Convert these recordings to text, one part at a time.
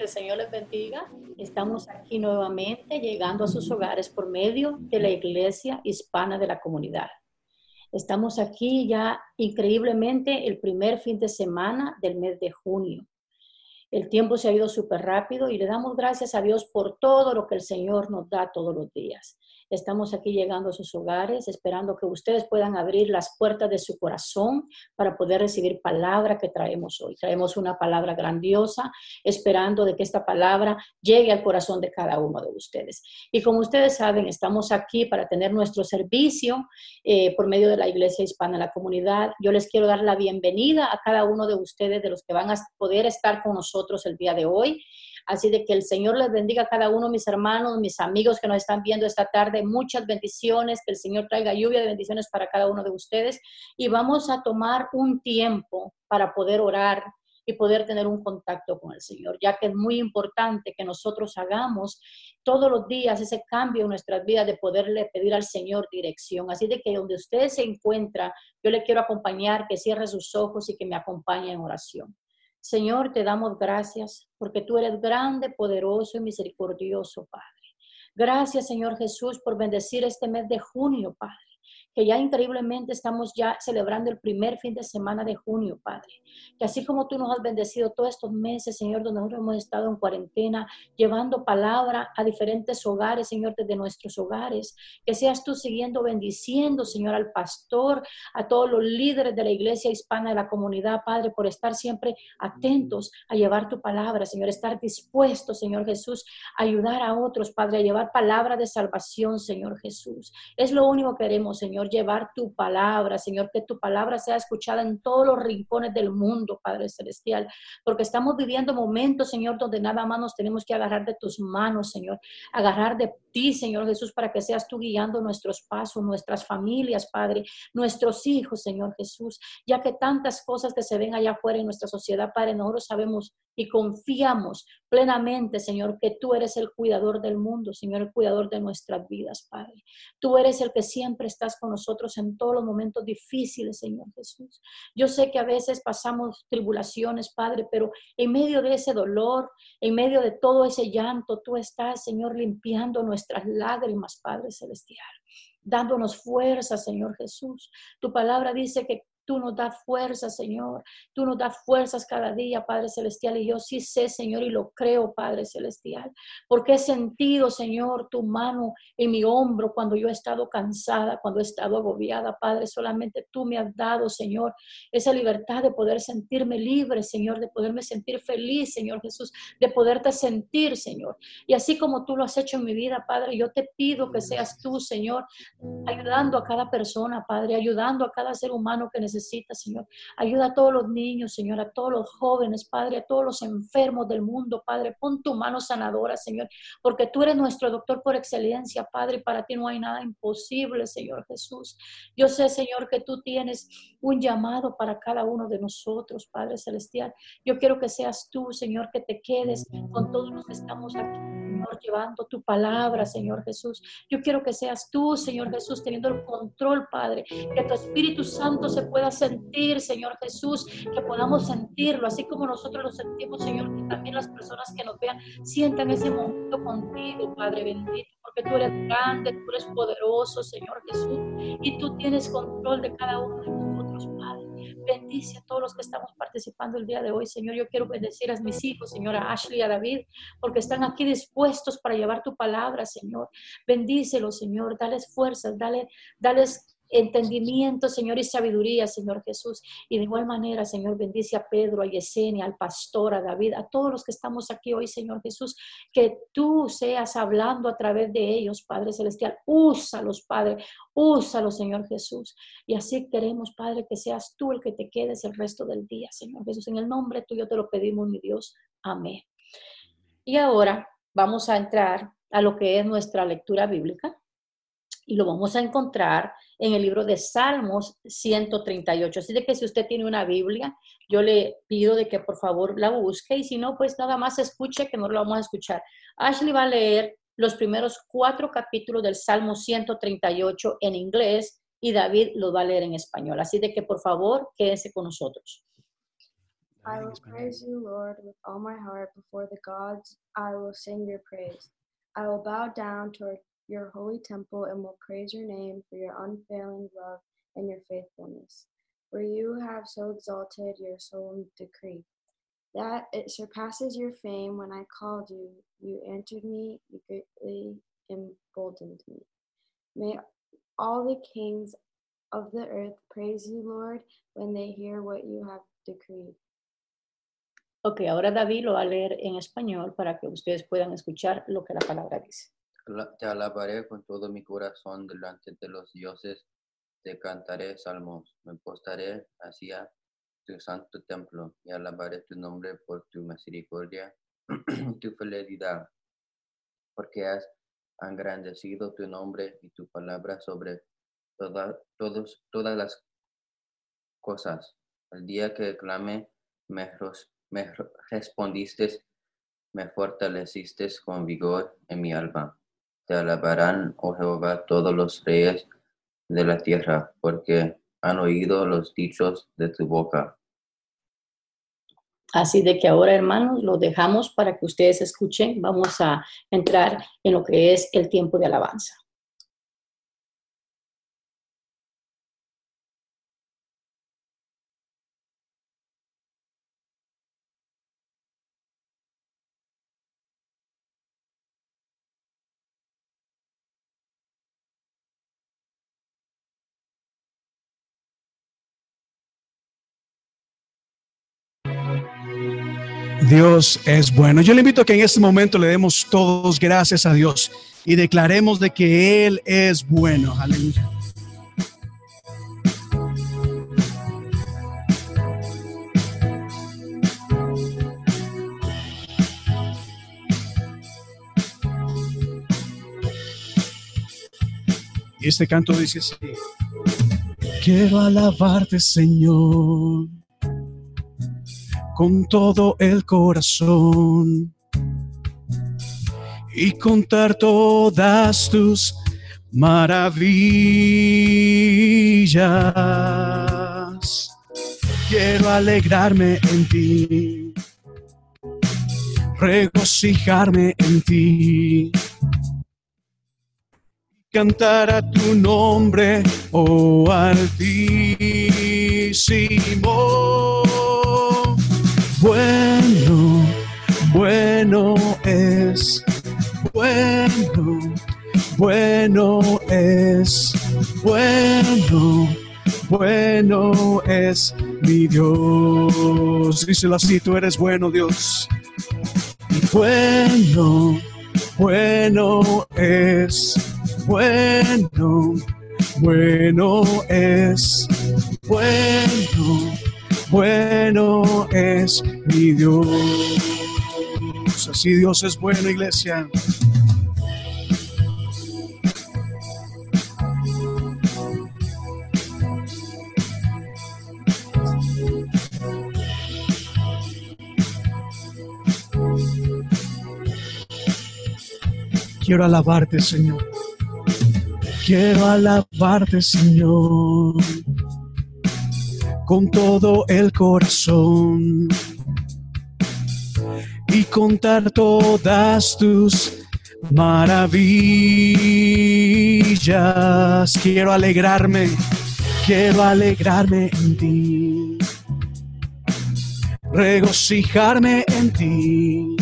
que el Señor les bendiga. Estamos aquí nuevamente llegando a sus hogares por medio de la Iglesia Hispana de la Comunidad. Estamos aquí ya increíblemente el primer fin de semana del mes de junio. El tiempo se ha ido súper rápido y le damos gracias a Dios por todo lo que el Señor nos da todos los días. Estamos aquí llegando a sus hogares, esperando que ustedes puedan abrir las puertas de su corazón para poder recibir palabra que traemos hoy. Traemos una palabra grandiosa, esperando de que esta palabra llegue al corazón de cada uno de ustedes. Y como ustedes saben, estamos aquí para tener nuestro servicio eh, por medio de la Iglesia Hispana, la comunidad. Yo les quiero dar la bienvenida a cada uno de ustedes, de los que van a poder estar con nosotros el día de hoy. Así de que el Señor les bendiga a cada uno, mis hermanos, mis amigos que nos están viendo esta tarde. Muchas bendiciones, que el Señor traiga lluvia de bendiciones para cada uno de ustedes. Y vamos a tomar un tiempo para poder orar y poder tener un contacto con el Señor, ya que es muy importante que nosotros hagamos todos los días ese cambio en nuestras vidas de poderle pedir al Señor dirección. Así de que donde usted se encuentra, yo le quiero acompañar, que cierre sus ojos y que me acompañe en oración. Señor, te damos gracias porque tú eres grande, poderoso y misericordioso, Padre. Gracias, Señor Jesús, por bendecir este mes de junio, Padre que ya increíblemente estamos ya celebrando el primer fin de semana de junio, Padre. Que así como tú nos has bendecido todos estos meses, Señor, donde nosotros hemos estado en cuarentena, llevando palabra a diferentes hogares, Señor, desde nuestros hogares, que seas tú siguiendo bendiciendo, Señor, al pastor, a todos los líderes de la iglesia hispana de la comunidad, Padre, por estar siempre atentos a llevar tu palabra, Señor, estar dispuestos, Señor Jesús, a ayudar a otros, Padre, a llevar palabra de salvación, Señor Jesús. Es lo único que queremos, Señor llevar tu palabra, Señor, que tu palabra sea escuchada en todos los rincones del mundo, Padre Celestial, porque estamos viviendo momentos, Señor, donde nada más nos tenemos que agarrar de tus manos, Señor, agarrar de ti, Señor Jesús, para que seas tú guiando nuestros pasos, nuestras familias, Padre, nuestros hijos, Señor Jesús, ya que tantas cosas que se ven allá afuera en nuestra sociedad, Padre, nosotros sabemos y confiamos plenamente, Señor, que tú eres el cuidador del mundo, Señor, el cuidador de nuestras vidas, Padre. Tú eres el que siempre estás con nosotros en todos los momentos difíciles, Señor Jesús. Yo sé que a veces pasamos tribulaciones, Padre, pero en medio de ese dolor, en medio de todo ese llanto, tú estás, Señor, limpiando nuestras lágrimas, Padre Celestial dándonos fuerza, Señor Jesús. Tu palabra dice que Tú nos das fuerzas, Señor. Tú nos das fuerzas cada día, Padre Celestial. Y yo sí sé, Señor, y lo creo, Padre Celestial. Porque he sentido, Señor, tu mano en mi hombro cuando yo he estado cansada, cuando he estado agobiada, Padre. Solamente tú me has dado, Señor, esa libertad de poder sentirme libre, Señor, de poderme sentir feliz, Señor Jesús, de poderte sentir, Señor. Y así como tú lo has hecho en mi vida, Padre, yo te pido que seas tú, Señor, ayudando a cada persona, Padre, ayudando a cada ser humano que necesita Señor. Ayuda a todos los niños, Señor, a todos los jóvenes, Padre, a todos los enfermos del mundo, Padre. Pon tu mano sanadora, Señor, porque tú eres nuestro doctor por excelencia, Padre, y para ti no hay nada imposible, Señor Jesús. Yo sé, Señor, que tú tienes un llamado para cada uno de nosotros, Padre Celestial. Yo quiero que seas tú, Señor, que te quedes con todos los que estamos aquí, Llevando tu palabra, Señor Jesús. Yo quiero que seas tú, Señor Jesús, teniendo el control, Padre, que tu Espíritu Santo se pueda sentir, Señor Jesús, que podamos sentirlo, así como nosotros lo sentimos, Señor, que también las personas que nos vean sientan ese momento contigo, Padre bendito, porque tú eres grande, tú eres poderoso, Señor Jesús, y tú tienes control de cada uno de nosotros. Bendice a todos los que estamos participando el día de hoy, Señor. Yo quiero bendecir a mis hijos, Señora Ashley y a David, porque están aquí dispuestos para llevar tu palabra, Señor. Bendícelos, Señor. Dales fuerzas, dale, dales entendimiento, Señor, y sabiduría, Señor Jesús. Y de igual manera, Señor, bendice a Pedro, a Yesenia, al pastor, a David, a todos los que estamos aquí hoy, Señor Jesús, que tú seas hablando a través de ellos, Padre Celestial. Úsalos, Padre, úsalos, Señor Jesús. Y así queremos, Padre, que seas tú el que te quedes el resto del día, Señor Jesús. En el nombre tuyo te lo pedimos, mi Dios. Amén. Y ahora vamos a entrar a lo que es nuestra lectura bíblica y lo vamos a encontrar en el libro de Salmos 138. Así de que si usted tiene una Biblia, yo le pido de que por favor la busque y si no, pues nada más escuche que no lo vamos a escuchar. Ashley va a leer los primeros cuatro capítulos del Salmo 138 en inglés y David lo va a leer en español. Así de que por favor quédense con nosotros. I will praise you, Lord, with all my heart. Before the gods, I will sing your praise. I will bow down toward your holy temple and will praise your name for your unfailing love and your faithfulness. For you have so exalted your solemn decree that it surpasses your fame. When I called you, you answered me, you greatly emboldened me. May all the kings of the earth praise you, Lord, when they hear what you have decreed. Ok, ahora David lo va a leer en español para que ustedes puedan escuchar lo que la palabra dice. Te alabaré con todo mi corazón delante de los dioses, te cantaré salmos, me postaré hacia tu santo templo y alabaré tu nombre por tu misericordia, tu fidelidad, porque has engrandecido tu nombre y tu palabra sobre toda- todos, todas las cosas. El día que clamé, me, me respondiste, me fortaleciste con vigor en mi alma. Te alabarán, oh Jehová, todos los reyes de la tierra, porque han oído los dichos de tu boca. Así de que ahora, hermanos, lo dejamos para que ustedes escuchen. Vamos a entrar en lo que es el tiempo de alabanza. Dios es bueno. Yo le invito a que en este momento le demos todos gracias a Dios y declaremos de que Él es bueno. Aleluya. Y este canto dice así. Quiero alabarte, Señor con todo el corazón y contar todas tus maravillas. Quiero alegrarme en ti, regocijarme en ti, cantar a tu nombre, oh Altísimo. Bueno, bueno es, bueno, bueno es, bueno, bueno es mi Dios. Díselo así, tú eres bueno, Dios. Bueno, bueno es, bueno, bueno es, bueno bueno es mi Dios. Así Dios es bueno, iglesia. Quiero alabarte, Señor. Quiero alabarte, Señor con todo el corazón y contar todas tus maravillas. Quiero alegrarme, quiero alegrarme en ti, regocijarme en ti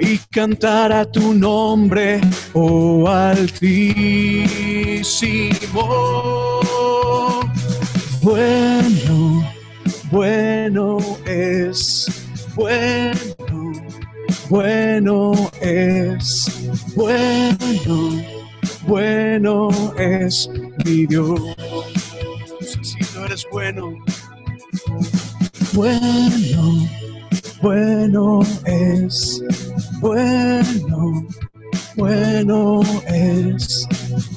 y cantar a tu nombre, oh Altísimo. Bueno, bueno es, bueno, bueno es, bueno, bueno es mi Dios. Si tú eres bueno, bueno, bueno es, bueno, bueno es,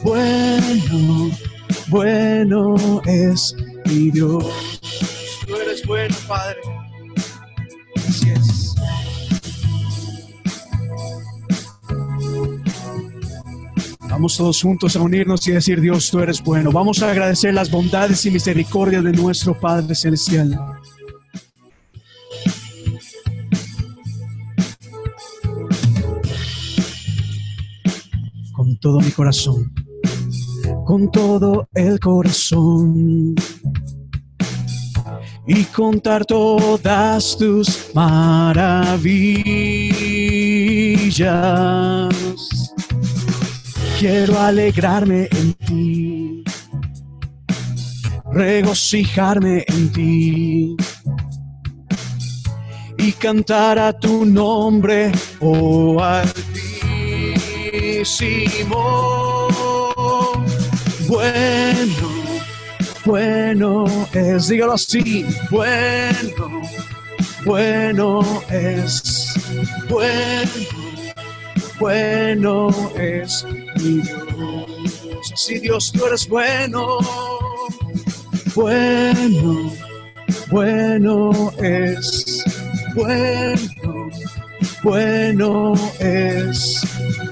bueno, bueno es Dios. Tú eres bueno, Padre. Así es. Vamos todos juntos a unirnos y decir, Dios, tú eres bueno. Vamos a agradecer las bondades y misericordias de nuestro Padre Celestial. Con todo mi corazón, con todo el corazón. Y contar todas tus maravillas. Quiero alegrarme en ti, regocijarme en ti y cantar a tu nombre, oh Altísimo. Bueno, bueno es, dígalo así, bueno, bueno es, bueno, bueno es mi Dios. Así Dios, tú eres bueno, bueno, bueno es bueno, bueno es,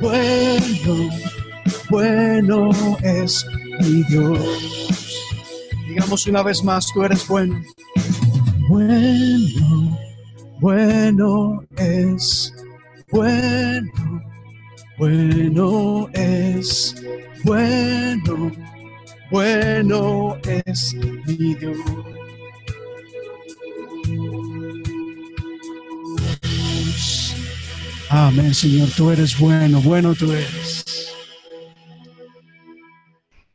bueno, bueno es mi Dios. Una vez más, tú eres bueno. Bueno, bueno es, bueno, bueno es, bueno, bueno es mi Dios. Amén, Señor, tú eres bueno, bueno tú eres.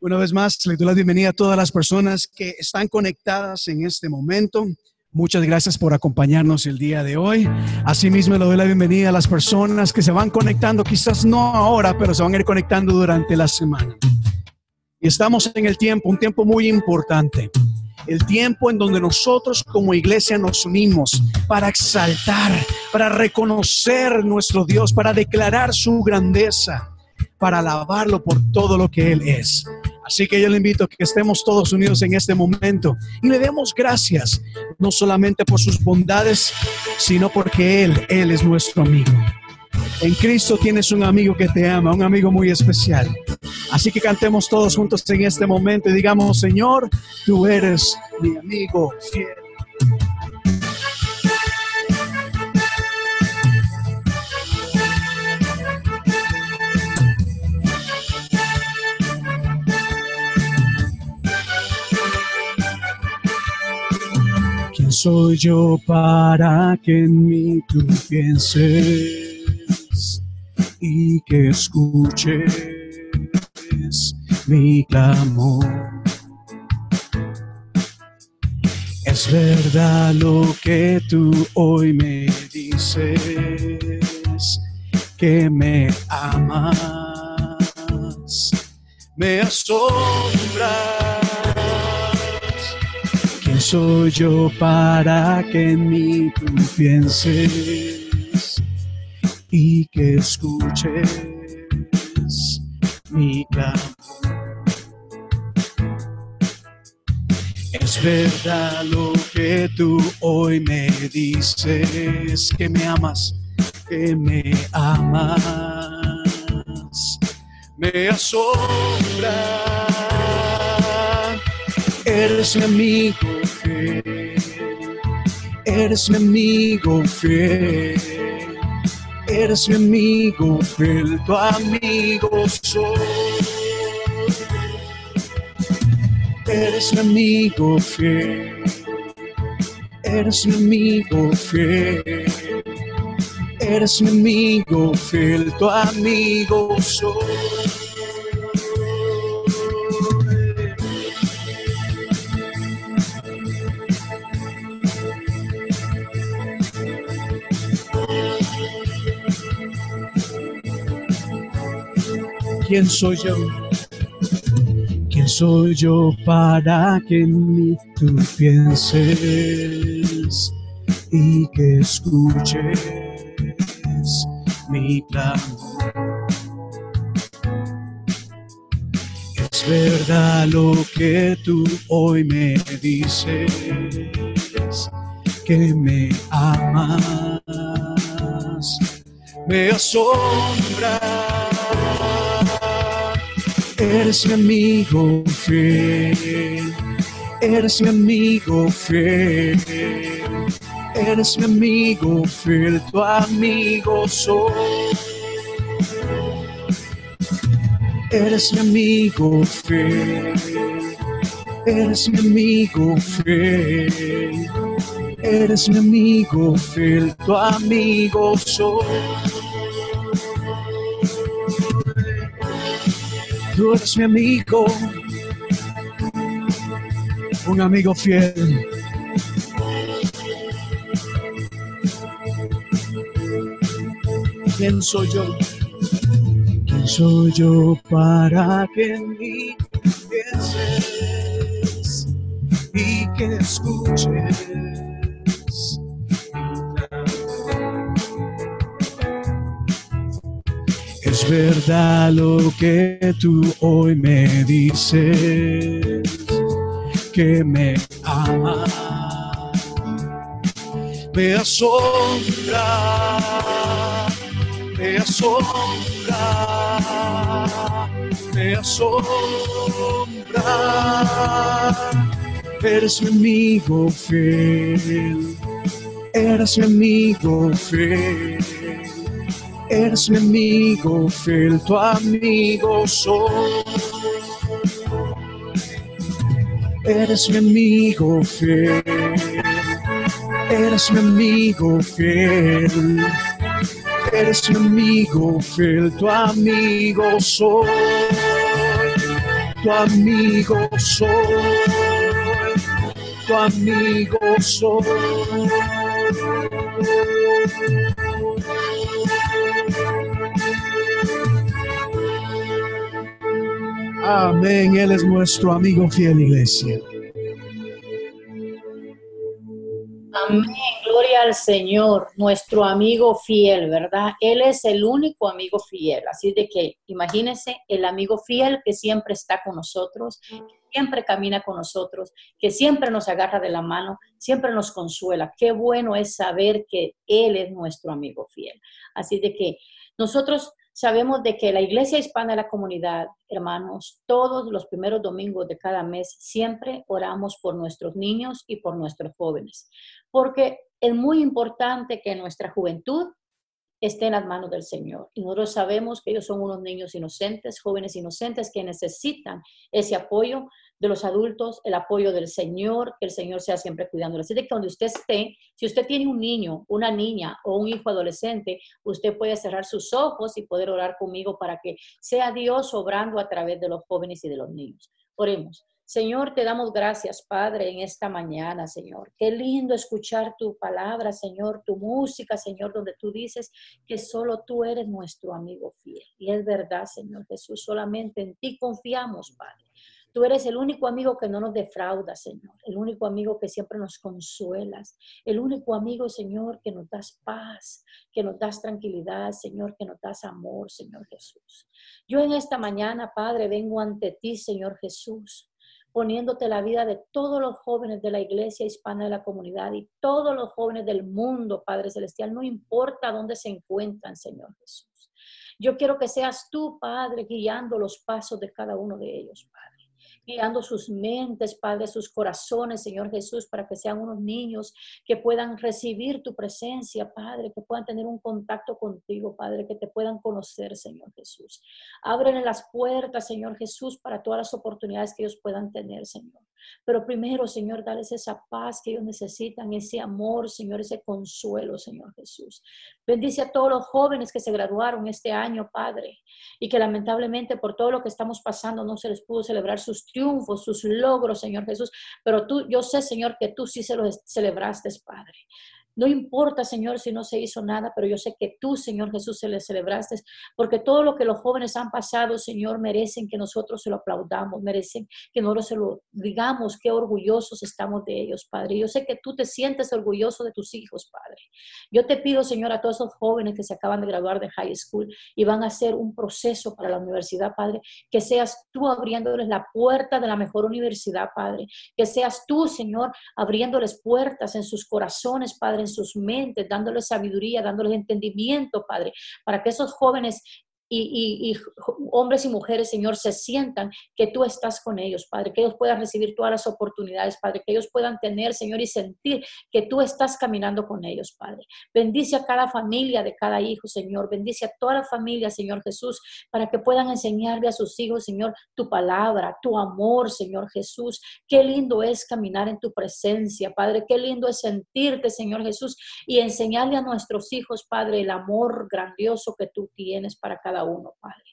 Una vez más, le doy la bienvenida a todas las personas que están conectadas en este momento. Muchas gracias por acompañarnos el día de hoy. Asimismo, le doy la bienvenida a las personas que se van conectando, quizás no ahora, pero se van a ir conectando durante la semana. Y estamos en el tiempo, un tiempo muy importante el tiempo en donde nosotros como iglesia nos unimos para exaltar, para reconocer nuestro Dios, para declarar su grandeza, para alabarlo por todo lo que Él es. Así que yo le invito a que estemos todos unidos en este momento y le demos gracias, no solamente por sus bondades, sino porque Él, Él es nuestro amigo. En Cristo tienes un amigo que te ama, un amigo muy especial. Así que cantemos todos juntos en este momento y digamos, Señor, tú eres mi amigo fiel. Soy yo para que en mí tú pienses? y que escuches mi clamor. Es verdad lo que tú hoy me dices, que me amas, me asombras. ¿Quién soy yo para que en mí tú pienses? y que escuches mi clamor. Es verdad lo que tú hoy me dices, que me amas, que me amas, me asombra. Eres mi amigo fiel, eres mi amigo fiel Eres mi amigo, fiel tu amigo soy. Eres mi amigo fiel. Eres mi amigo fiel. Eres mi amigo fiel, tu amigo soy. ¿Quién soy yo? ¿Quién soy yo para que en mí tú pienses y que escuches mi clamor? Es verdad lo que tú hoy me dices, que me amas, me asombra Eres mi amigo fiel, eres mi amigo fiel, eres mi amigo fiel, tu amigo soy. Eres mi amigo fiel. Eres mi amigo fiel. Eres mi amigo fiel. Tu amigo soy. Tú eres mi amigo. Un amigo fiel. ¿Quién soy yo? ¿Quién soy yo para que en mí pienses y que escuches? Verdad lo que tú hoy me dices, que me amas. Me asombra me asombra, me asombra. Eres mi amigo fiel, eres mi amigo fiel, eres mi amigo fiel, tu amigo soy. Eres mi amigo fiel, eres mi amigo fiel eres mi amigo fiel, tu amigo soy, tu amigo soy, tu amigo soy. Amén, Él es nuestro amigo fiel, iglesia. Amén, gloria al Señor, nuestro amigo fiel, ¿verdad? Él es el único amigo fiel. Así de que imagínense el amigo fiel que siempre está con nosotros, que siempre camina con nosotros, que siempre nos agarra de la mano, siempre nos consuela. Qué bueno es saber que Él es nuestro amigo fiel. Así de que nosotros sabemos de que la Iglesia Hispana de la Comunidad, hermanos, todos los primeros domingos de cada mes siempre oramos por nuestros niños y por nuestros jóvenes porque es muy importante que nuestra juventud esté en las manos del Señor. Y nosotros sabemos que ellos son unos niños inocentes, jóvenes inocentes que necesitan ese apoyo de los adultos, el apoyo del Señor, que el Señor sea siempre cuidándolos. Así que donde usted esté, si usted tiene un niño, una niña o un hijo adolescente, usted puede cerrar sus ojos y poder orar conmigo para que sea Dios obrando a través de los jóvenes y de los niños. Oremos. Señor, te damos gracias, Padre, en esta mañana, Señor. Qué lindo escuchar tu palabra, Señor, tu música, Señor, donde tú dices que solo tú eres nuestro amigo fiel. Y es verdad, Señor Jesús, solamente en ti confiamos, Padre. Tú eres el único amigo que no nos defrauda, Señor. El único amigo que siempre nos consuelas. El único amigo, Señor, que nos das paz, que nos das tranquilidad, Señor, que nos das amor, Señor Jesús. Yo en esta mañana, Padre, vengo ante ti, Señor Jesús poniéndote la vida de todos los jóvenes de la iglesia hispana de la comunidad y todos los jóvenes del mundo, Padre Celestial, no importa dónde se encuentran, Señor Jesús. Yo quiero que seas tú, Padre, guiando los pasos de cada uno de ellos, Padre guiando sus mentes, Padre, sus corazones, Señor Jesús, para que sean unos niños que puedan recibir tu presencia, Padre, que puedan tener un contacto contigo, Padre, que te puedan conocer, Señor Jesús. Ábrele las puertas, Señor Jesús, para todas las oportunidades que ellos puedan tener, Señor. Pero primero, Señor, dales esa paz que ellos necesitan, ese amor, Señor, ese consuelo, Señor Jesús. Bendice a todos los jóvenes que se graduaron este año, Padre, y que lamentablemente por todo lo que estamos pasando no se les pudo celebrar sus triunfos, sus logros, Señor Jesús. Pero tú, yo sé, Señor, que tú sí se los celebraste, Padre. No importa, Señor, si no se hizo nada, pero yo sé que tú, Señor Jesús, se le celebraste, porque todo lo que los jóvenes han pasado, Señor, merecen que nosotros se lo aplaudamos, merecen que nosotros se lo digamos, qué orgullosos estamos de ellos, Padre. Yo sé que tú te sientes orgulloso de tus hijos, Padre. Yo te pido, Señor, a todos esos jóvenes que se acaban de graduar de high school y van a hacer un proceso para la universidad, Padre, que seas tú abriéndoles la puerta de la mejor universidad, Padre. Que seas tú, Señor, abriéndoles puertas en sus corazones, Padre sus mentes, dándoles sabiduría, dándoles entendimiento, Padre, para que esos jóvenes y, hombres y mujeres, Señor, se sientan que tú estás con ellos, Padre, que ellos puedan recibir todas las oportunidades, Padre, que ellos puedan tener, Señor, y sentir que tú estás caminando con ellos, Padre. Bendice a cada familia de cada hijo, Señor. Bendice a toda la familia, Señor Jesús, para que puedan enseñarle a sus hijos, Señor, tu palabra, tu amor, Señor Jesús. Qué lindo es caminar en tu presencia, Padre. Qué lindo es sentirte, Señor Jesús, y enseñarle a nuestros hijos, Padre, el amor grandioso que tú tienes para cada uno, Padre.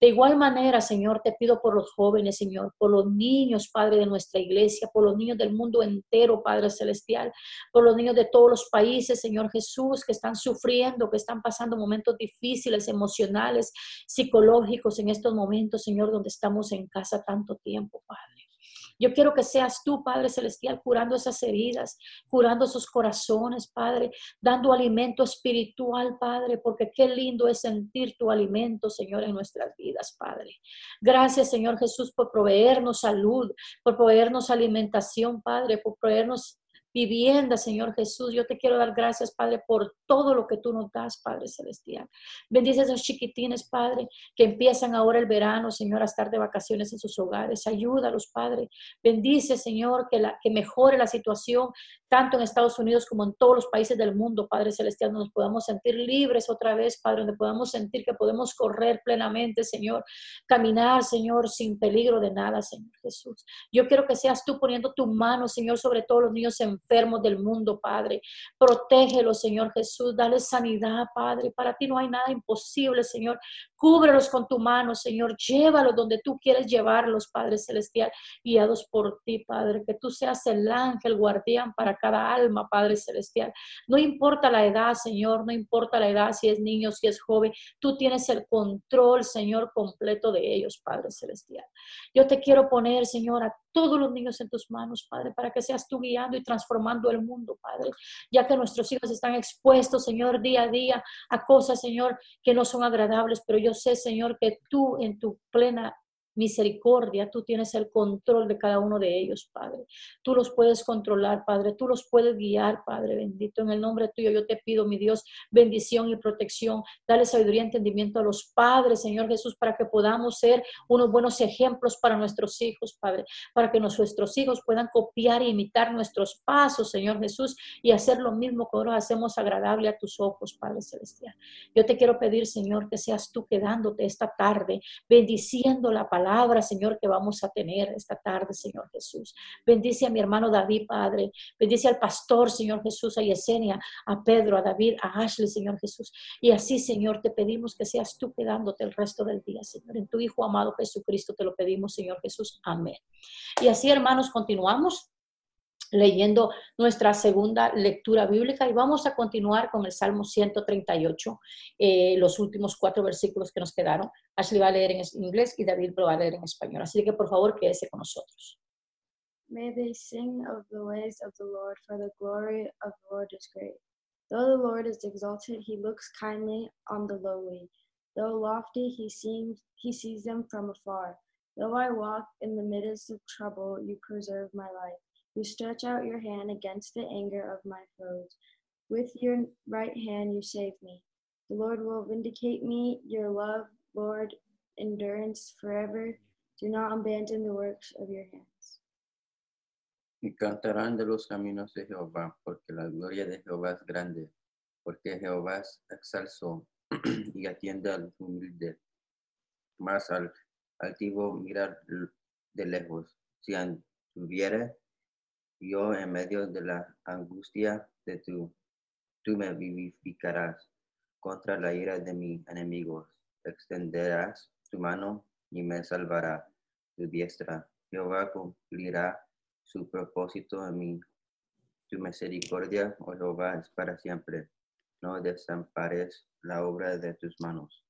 De igual manera, Señor, te pido por los jóvenes, Señor, por los niños, Padre, de nuestra iglesia, por los niños del mundo entero, Padre Celestial, por los niños de todos los países, Señor Jesús, que están sufriendo, que están pasando momentos difíciles, emocionales, psicológicos en estos momentos, Señor, donde estamos en casa tanto tiempo, Padre. Yo quiero que seas tú, Padre Celestial, curando esas heridas, curando esos corazones, Padre, dando alimento espiritual, Padre, porque qué lindo es sentir tu alimento, Señor, en nuestras vidas, Padre. Gracias, Señor Jesús, por proveernos salud, por proveernos alimentación, Padre, por proveernos vivienda, Señor Jesús. Yo te quiero dar gracias, Padre, por todo lo que tú nos das, Padre Celestial. Bendice a esos chiquitines, Padre, que empiezan ahora el verano, Señor, a estar de vacaciones en sus hogares. Ayúdalos, Padre. Bendice, Señor, que, la, que mejore la situación, tanto en Estados Unidos como en todos los países del mundo, Padre Celestial, donde nos podamos sentir libres otra vez, Padre, donde podamos sentir que podemos correr plenamente, Señor, caminar, Señor, sin peligro de nada, Señor Jesús. Yo quiero que seas tú poniendo tu mano, Señor, sobre todos los niños enfermos del mundo, Padre. Protégelos, Señor Jesús. Dale sanidad, Padre. Para ti no hay nada imposible, Señor. Cúbrelos con tu mano, Señor. Llévalos donde tú quieres llevarlos, Padre Celestial, guiados por ti, Padre. Que tú seas el ángel guardián para cada alma, Padre Celestial. No importa la edad, Señor. No importa la edad, si es niño, si es joven. Tú tienes el control, Señor, completo de ellos, Padre Celestial. Yo te quiero poner, Señor, a todos los niños en tus manos, Padre, para que seas tú guiando y transformando el mundo, Padre, ya que nuestros hijos están expuestos, Señor, día a día a cosas, Señor, que no son agradables, pero yo sé, Señor, que tú en tu plena misericordia, tú tienes el control de cada uno de ellos, Padre. Tú los puedes controlar, Padre, tú los puedes guiar, Padre bendito. En el nombre tuyo yo te pido, mi Dios, bendición y protección. Dale sabiduría y entendimiento a los padres, Señor Jesús, para que podamos ser unos buenos ejemplos para nuestros hijos, Padre, para que nuestros hijos puedan copiar e imitar nuestros pasos, Señor Jesús, y hacer lo mismo que ahora hacemos agradable a tus ojos, Padre Celestial. Yo te quiero pedir, Señor, que seas tú quedándote esta tarde, bendiciendo la palabra palabra, Señor, que vamos a tener esta tarde, Señor Jesús. Bendice a mi hermano David, Padre. Bendice al pastor, Señor Jesús, a Yesenia, a Pedro, a David, a Ashley, Señor Jesús. Y así, Señor, te pedimos que seas tú quedándote el resto del día, Señor. En tu Hijo amado Jesucristo te lo pedimos, Señor Jesús. Amén. Y así, hermanos, continuamos leyendo nuestra segunda lectura bíblica y vamos a continuar con el Salmo 138, eh, los últimos cuatro versículos que nos quedaron. Ashley va a leer en inglés y David lo va a leer en español. Así que por favor quédese con nosotros. May they sing of the ways of the Lord, for the glory of the Lord is great. Though the Lord is exalted, he looks kindly on the lowly. Though lofty, he seems he sees them from afar. Though I walk in the midst of trouble, you preserve my life. You stretch out your hand against the anger of my foes. With your right hand you save me. The Lord will vindicate me. Your love, Lord, endurance forever. Do not abandon the works of your hands. Y cantarán de los caminos de Jehová, porque la gloria de Jehová es grande, porque Jehová es excelso y atiende al humilde. Más al altivo mirar de lejos. Si anduviere yo en medio de la angustia de tu, tú me vivificarás contra la ira de mis enemigos. Extenderás tu mano y me salvará tu diestra. Jehová cumplirá su propósito en mí. Tu misericordia, oh Jehová, es para siempre. No desampares la obra de tus manos.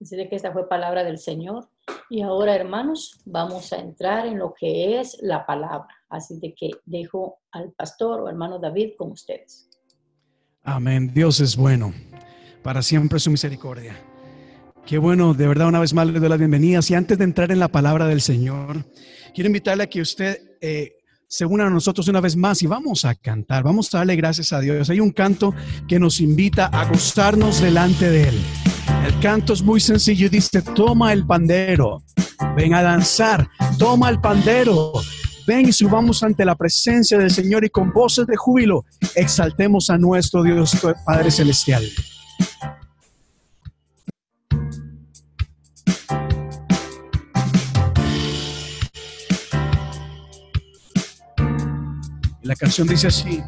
Así de que esta fue palabra del Señor. Y ahora, hermanos, vamos a entrar en lo que es la palabra. Así de que dejo al pastor o hermano David con ustedes. Amén. Dios es bueno. Para siempre su misericordia. Qué bueno, de verdad, una vez más le doy las bienvenidas. Y antes de entrar en la palabra del Señor, quiero invitarle a que usted eh, se una a nosotros una vez más y vamos a cantar. Vamos a darle gracias a Dios. Hay un canto que nos invita a gozarnos delante de Él. El canto es muy sencillo y dice, toma el pandero, ven a danzar, toma el pandero, ven y subamos ante la presencia del Señor y con voces de júbilo exaltemos a nuestro Dios Padre Celestial. la canción dice así.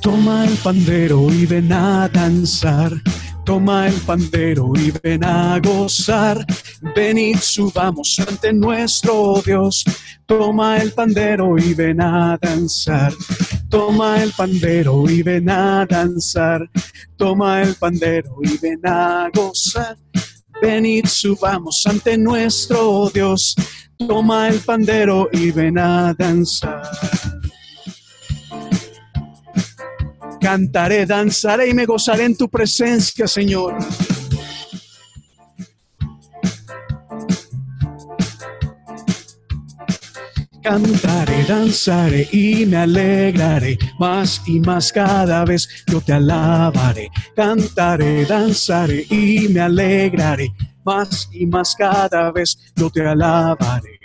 Toma el pandero y ven a danzar. Toma el pandero y ven a gozar. Venid, subamos ante nuestro Dios. Toma el pandero y ven a danzar. Toma el pandero y ven a danzar. Toma el pandero y ven a gozar. Venid, subamos ante nuestro Dios. Toma el pandero y ven a danzar. Cantaré, danzaré y me gozaré en tu presencia, Señor. Cantaré, danzaré y me alegraré más y más cada vez yo te alabaré. Cantaré, danzaré y me alegraré más y más cada vez yo te alabaré.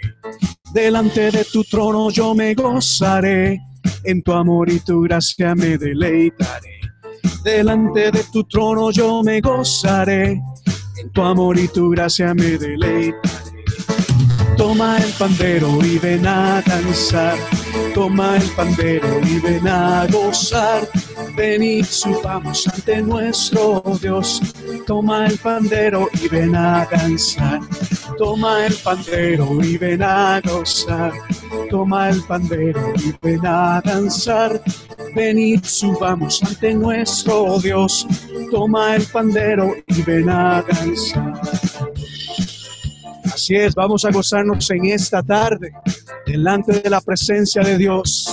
Delante de tu trono yo me gozaré en tu amor y tu gracia me deleitaré. Delante de tu trono yo me gozaré, en tu amor y tu gracia me deleitaré. Toma el pandero y ven a danzar, toma el pandero y ven a gozar. Ven y subamos ante nuestro Dios, toma el pandero y ven a danzar. Toma el pandero y ven a gozar. Toma el pandero y ven a danzar. Venid, subamos ante nuestro Dios. Toma el pandero y ven a danzar. Así es, vamos a gozarnos en esta tarde delante de la presencia de Dios.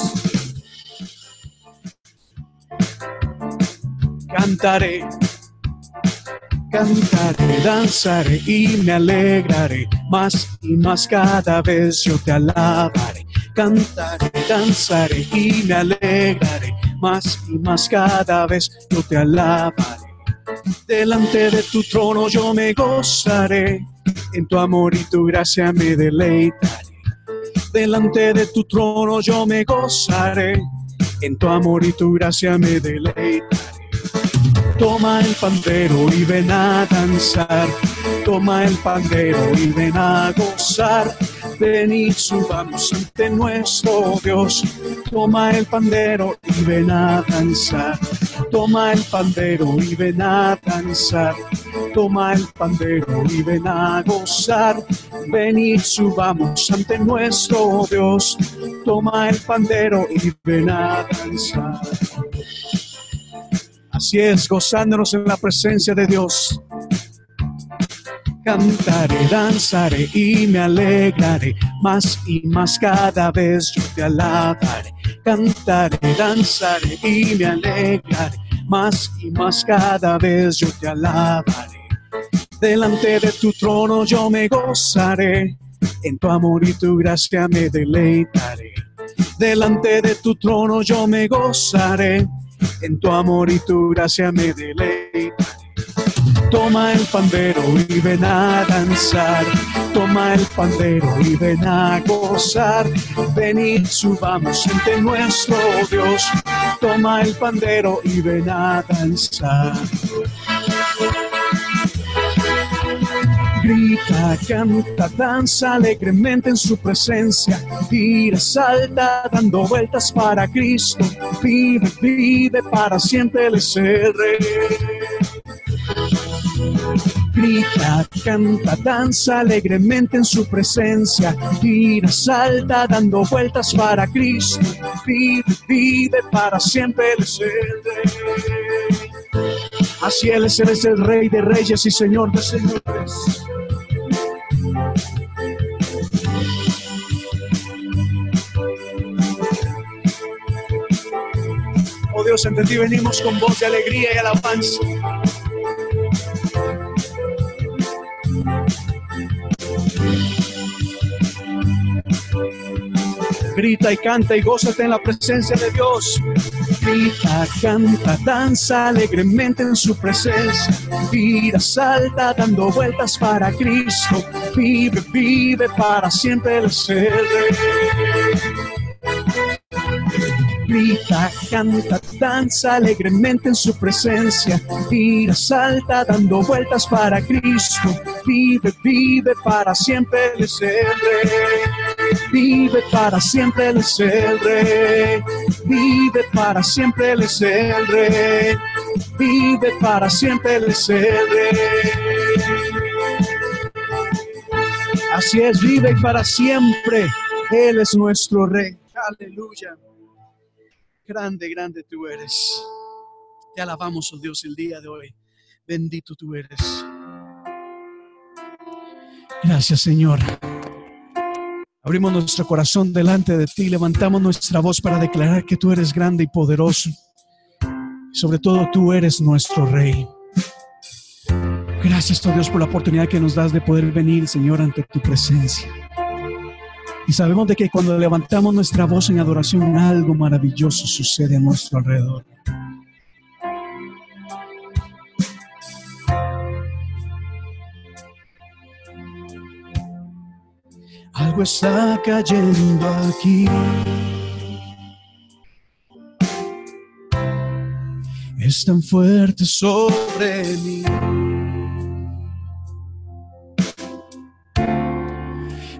Cantaré Cantaré, danzaré y me alegraré más y más cada vez yo te alabaré. Cantaré, danzaré y me alegraré más y más cada vez yo te alabaré. Delante de tu trono yo me gozaré, en tu amor y tu gracia me deleitaré. Delante de tu trono yo me gozaré, en tu amor y tu gracia me deleitaré. Toma el pandero y ven a danzar. Toma el pandero y ven a gozar. Ven y subamos ante nuestro Dios. Toma el pandero y ven a danzar. Toma el pandero y ven a danzar. Toma el pandero y ven a gozar. Ven y subamos ante nuestro Dios. Toma el pandero y ven a danzar. Así es, gozándonos en la presencia de Dios. Cantaré, danzaré y me alegraré más y más cada vez yo te alabaré. Cantaré, danzaré y me alegraré más y más cada vez yo te alabaré. Delante de tu trono yo me gozaré, en tu amor y tu gracia me deleitaré. Delante de tu trono yo me gozaré en tu amor y tu gracia me deleite. Toma el pandero y ven a danzar. Toma el pandero y ven a gozar. Ven y subamos ante nuestro Dios. Toma el pandero y ven a danzar. Grita, canta, danza alegremente en su presencia. Tira, salta, dando vueltas para Cristo. Vive, vive para siempre el ser Grita, canta, danza alegremente en su presencia. Tira, salta, dando vueltas para Cristo. Vive, vive para siempre el ser Así Él es, es el Rey de Reyes y Señor de Señores. Oh Dios, ante ti venimos con voz de alegría y alabanza. Grita y canta y gózate en la presencia de Dios. Grita, canta, danza alegremente en su presencia. Vida salta dando vueltas para Cristo. Vive, vive para siempre el ser Grita, canta, danza alegremente en su presencia. Vida salta dando vueltas para Cristo. Vive, vive para siempre el ser Vive para siempre el ser rey. Vive para siempre el ser rey. Vive para siempre el rey. Así es, vive para siempre. Él es nuestro rey. Aleluya. Grande, grande tú eres. Te alabamos, oh Dios, el día de hoy. Bendito tú eres. Gracias, Señor. Abrimos nuestro corazón delante de ti, levantamos nuestra voz para declarar que tú eres grande y poderoso. Sobre todo tú eres nuestro Rey. Gracias, oh Dios, por la oportunidad que nos das de poder venir, Señor, ante tu presencia. Y sabemos de que cuando levantamos nuestra voz en adoración, algo maravilloso sucede a nuestro alrededor. Algo está cayendo aquí. Es tan fuerte sobre mí.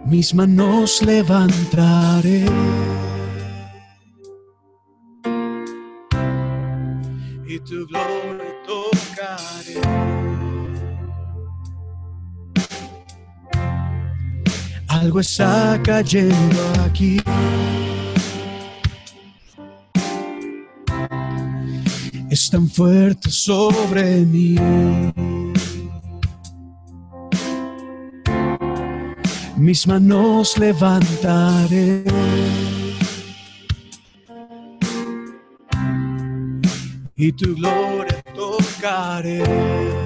Mis manos levantaré. Algo está cayendo aquí. Es tan fuerte sobre mí. Mis manos levantaré. Y tu gloria tocaré.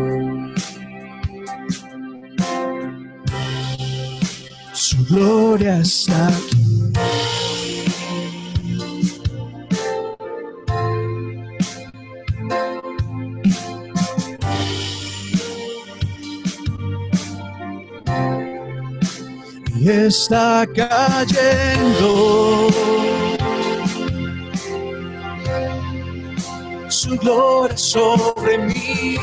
Gloria está. Y está cayendo. Su gloria sobre mí.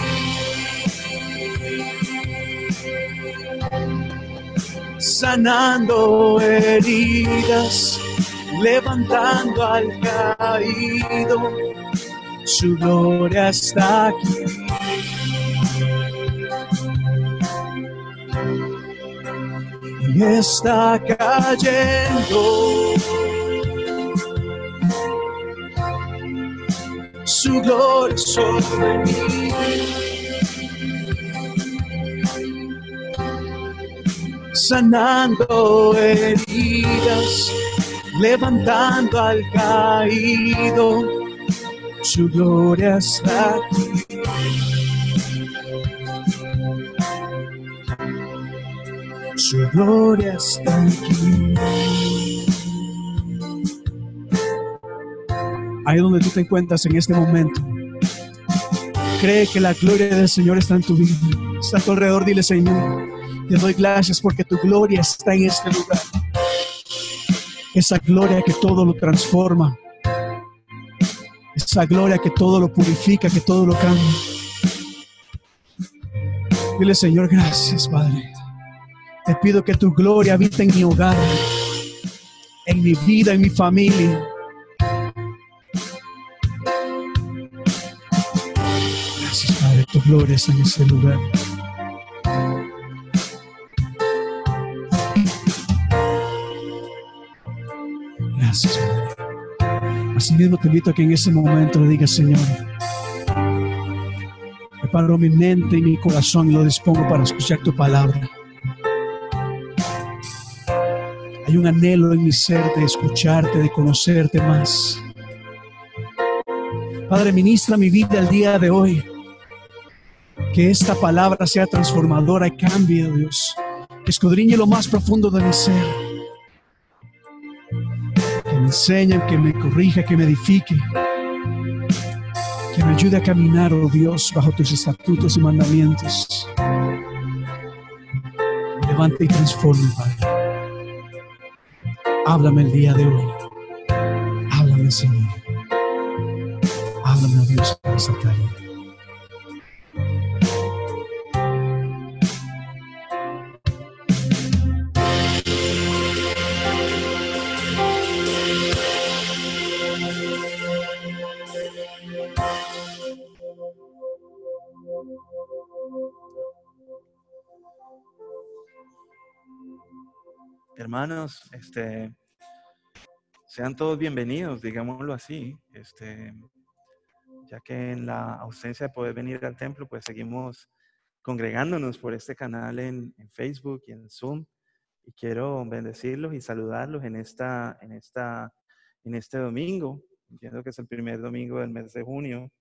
Sanando heridas, levantando al caído, su gloria está aquí. Y está cayendo. Su gloria sobre mí. Sanando heridas, levantando al caído, su gloria está aquí. Su gloria está aquí. Ahí donde tú te encuentras en este momento. Cree que la gloria del Señor está en tu vida. Está a tu alrededor, dile Señor. Te doy gracias porque tu gloria está en este lugar. esa gloria que todo lo transforma, esa gloria que todo lo purifica, que todo lo cambia. Dile, Señor, gracias, Padre. Te pido que tu gloria habite en mi hogar, en mi vida, en mi familia. Gracias, Padre, tu gloria está en ese lugar. Padre. Así mismo te invito a que en ese momento le digas, Señor, preparo mi mente y mi corazón y lo dispongo para escuchar tu palabra. Hay un anhelo en mi ser de escucharte, de conocerte más. Padre, ministra mi vida el día de hoy. Que esta palabra sea transformadora y cambie, Dios. Escudriñe lo más profundo de mi ser. Enseñe, que me corrija, que me edifique. Que me ayude a caminar, oh Dios, bajo tus estatutos y mandamientos. Levante y transforme, Padre. Háblame el día de hoy. Háblame, Señor. Háblame, oh Dios, en esta tarde. Hermanos, este, sean todos bienvenidos, digámoslo así, este, ya que en la ausencia de poder venir al templo, pues seguimos congregándonos por este canal en, Facebook y en Zoom. Y quiero bendecirlos y saludarlos en, esta, en, esta, en este domingo. Entiendo que es el primer domingo del mes de junio,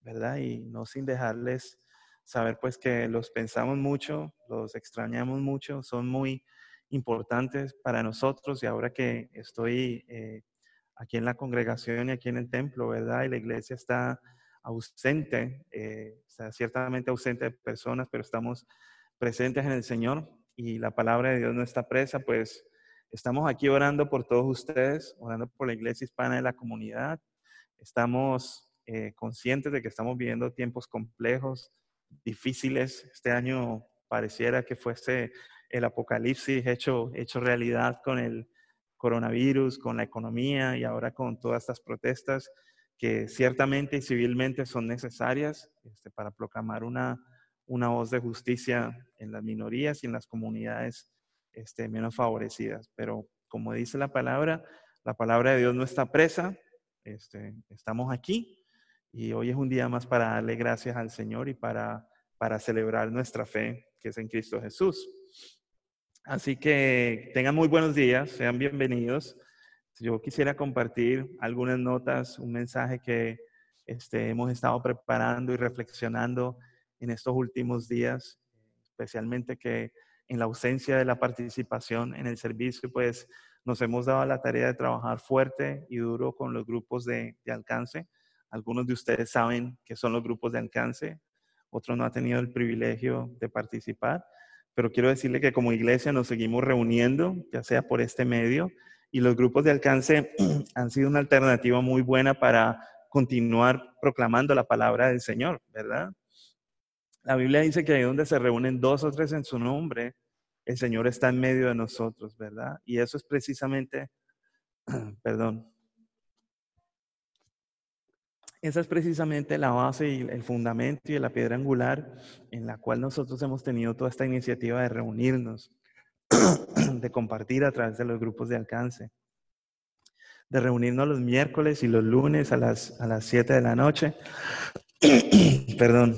¿verdad? Y no sin dejarles saber pues que los pensamos mucho, los extrañamos mucho, son muy importantes para nosotros y ahora que estoy eh, aquí en la congregación y aquí en el templo, ¿verdad? Y la iglesia está ausente, eh, está ciertamente ausente de personas, pero estamos presentes en el Señor y la palabra de Dios no está presa, pues estamos aquí orando por todos ustedes, orando por la iglesia hispana de la comunidad. Estamos eh, conscientes de que estamos viviendo tiempos complejos, difíciles. Este año pareciera que fuese el apocalipsis hecho, hecho realidad con el coronavirus, con la economía y ahora con todas estas protestas que ciertamente y civilmente son necesarias este, para proclamar una, una voz de justicia en las minorías y en las comunidades este, menos favorecidas. Pero como dice la palabra, la palabra de Dios no está presa, este, estamos aquí y hoy es un día más para darle gracias al Señor y para, para celebrar nuestra fe que es en Cristo Jesús. Así que tengan muy buenos días, sean bienvenidos. Yo quisiera compartir algunas notas, un mensaje que este, hemos estado preparando y reflexionando en estos últimos días, especialmente que en la ausencia de la participación en el servicio, pues nos hemos dado la tarea de trabajar fuerte y duro con los grupos de, de alcance. Algunos de ustedes saben que son los grupos de alcance, otros no han tenido el privilegio de participar pero quiero decirle que como iglesia nos seguimos reuniendo, ya sea por este medio, y los grupos de alcance han sido una alternativa muy buena para continuar proclamando la palabra del Señor, ¿verdad? La Biblia dice que ahí donde se reúnen dos o tres en su nombre, el Señor está en medio de nosotros, ¿verdad? Y eso es precisamente, perdón, esa es precisamente la base y el fundamento y la piedra angular en la cual nosotros hemos tenido toda esta iniciativa de reunirnos, de compartir a través de los grupos de alcance, de reunirnos los miércoles y los lunes a las, a las 7 de la noche, perdón,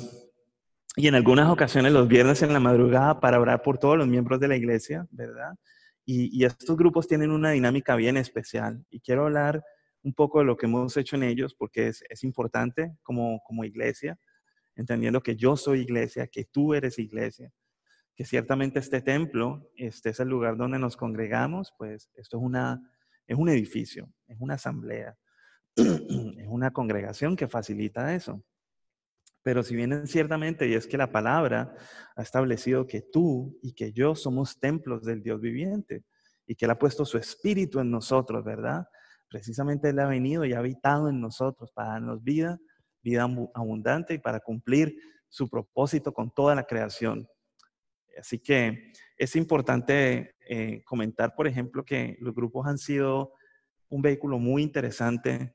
y en algunas ocasiones los viernes en la madrugada para orar por todos los miembros de la iglesia, ¿verdad? Y, y estos grupos tienen una dinámica bien especial y quiero hablar un poco de lo que hemos hecho en ellos, porque es, es importante como, como iglesia, entendiendo que yo soy iglesia, que tú eres iglesia, que ciertamente este templo, este es el lugar donde nos congregamos, pues esto es, una, es un edificio, es una asamblea, es una congregación que facilita eso. Pero si bien ciertamente, y es que la palabra ha establecido que tú y que yo somos templos del Dios viviente, y que Él ha puesto su espíritu en nosotros, ¿verdad? Precisamente Él ha venido y ha habitado en nosotros para darnos vida, vida abundante y para cumplir su propósito con toda la creación. Así que es importante eh, comentar, por ejemplo, que los grupos han sido un vehículo muy interesante.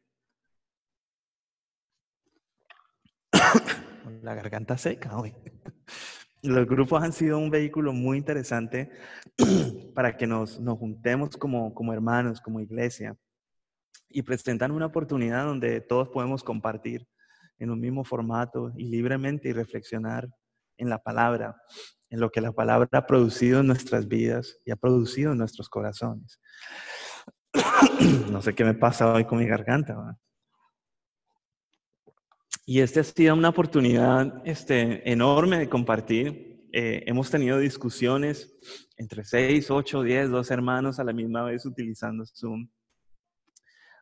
La garganta seca hoy. Los grupos han sido un vehículo muy interesante para que nos, nos juntemos como, como hermanos, como iglesia, y presentan una oportunidad donde todos podemos compartir en un mismo formato y libremente y reflexionar en la palabra, en lo que la palabra ha producido en nuestras vidas y ha producido en nuestros corazones. no sé qué me pasa hoy con mi garganta. Y esta ha sido una oportunidad este, enorme de compartir. Eh, hemos tenido discusiones entre seis, ocho, diez, dos hermanos a la misma vez utilizando Zoom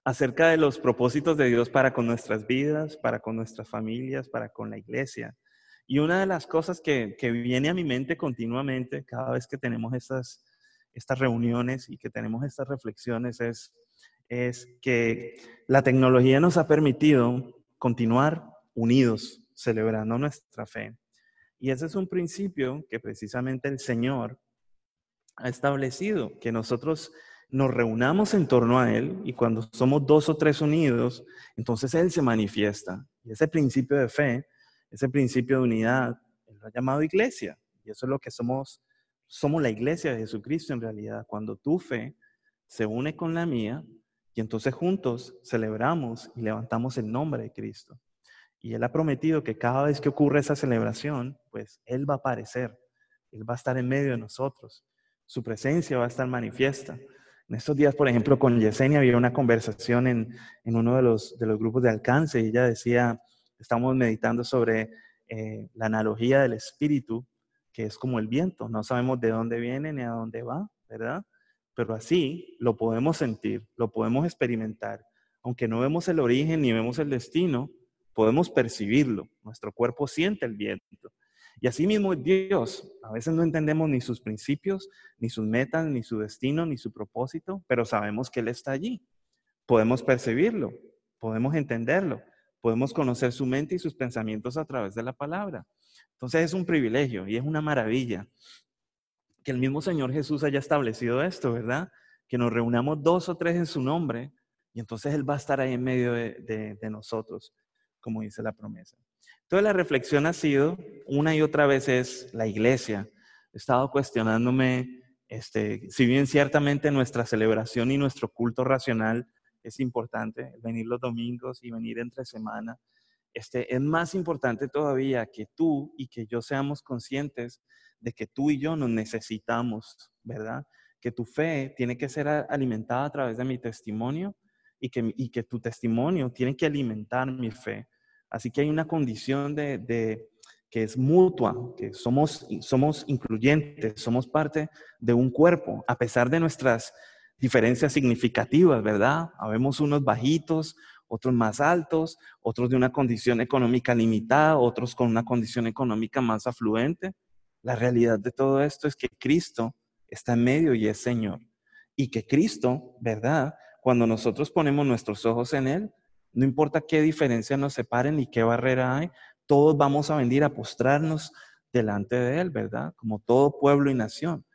acerca de los propósitos de Dios para con nuestras vidas, para con nuestras familias, para con la iglesia. Y una de las cosas que, viene a mi mente continuamente cada vez que tenemos estas, estas reuniones y que tenemos estas reflexiones es, es que la tecnología nos ha permitido continuar unidos, celebrando nuestra fe. Y ese es un principio que precisamente el Señor ha establecido, que nosotros nos reunamos en torno a Él y cuando somos dos o tres unidos, entonces Él se manifiesta. Y ese principio de fe, ese principio de unidad, Él lo ha llamado iglesia. Y eso es lo que somos, somos la iglesia de Jesucristo en realidad. Cuando tu fe se une con la mía y entonces juntos celebramos y levantamos el nombre de Cristo. Y Él ha prometido que cada vez que ocurre esa celebración, pues Él va a aparecer, Él va a estar en medio de nosotros, su presencia va a estar manifiesta. En estos días, por ejemplo, con Yesenia había una conversación en, en uno de los, de los, grupos de alcance y ella decía, estamos meditando sobre eh, la analogía del espíritu, que es como el viento, no sabemos de dónde viene ni a dónde va, ¿verdad? Pero así lo podemos sentir, lo podemos experimentar. Aunque no vemos el origen ni vemos el destino, podemos percibirlo. Nuestro cuerpo siente el viento. Y así mismo Dios. A veces no entendemos ni sus principios, ni sus metas, ni su destino, ni su propósito, pero sabemos que Él está allí. Podemos percibirlo, podemos entenderlo, podemos conocer su mente y sus pensamientos a través de la palabra. Entonces es un privilegio y es una maravilla que el mismo Señor Jesús haya establecido esto, ¿verdad? Que nos reunamos dos o tres en su nombre y entonces Él va a estar ahí en medio de, de nosotros, como dice la promesa. Entonces la reflexión ha sido, una y otra vez es la iglesia. He estado cuestionándome, este, si bien ciertamente nuestra celebración y nuestro culto racional es importante, venir los domingos y venir entre semana, este, es más importante todavía que tú y que yo seamos conscientes de que tú y yo nos necesitamos, ¿verdad? Que tu fe tiene que ser alimentada a través de mi testimonio y que, y que tu testimonio tiene que alimentar mi fe. Así que hay una condición de, que es mutua, que somos, somos incluyentes, somos parte de un cuerpo, a pesar de nuestras diferencias significativas, ¿verdad? Habemos unos bajitos, otros más altos, otros de una condición económica limitada, otros con una condición económica más afluente. La realidad de todo esto es que Cristo está en medio y es Señor. Y que Cristo, ¿verdad? Cuando nosotros ponemos nuestros ojos en Él, no importa qué diferencia nos separen ni qué barrera hay, todos vamos a venir a postrarnos delante de Él, ¿verdad? Como todo pueblo y nación.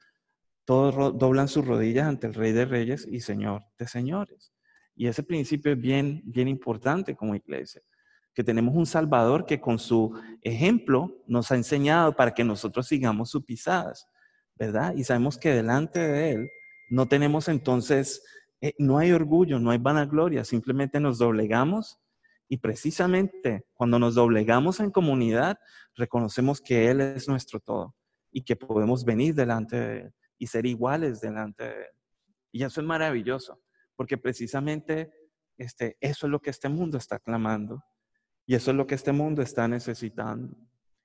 Todos doblan sus rodillas ante el Rey de Reyes y Señor de Señores. Y ese principio es bien, bien importante como iglesia, que tenemos un Salvador que con su ejemplo nos ha enseñado para que nosotros sigamos sus pisadas, ¿verdad? Y sabemos que delante de Él no tenemos entonces eh, no hay orgullo, no hay vanagloria, simplemente nos doblegamos y precisamente cuando nos doblegamos en comunidad, reconocemos que Él es nuestro todo y que podemos venir delante de Él y ser iguales delante de Él. Y eso es maravilloso, porque precisamente este, eso es lo que este mundo está clamando y eso es lo que este mundo está necesitando.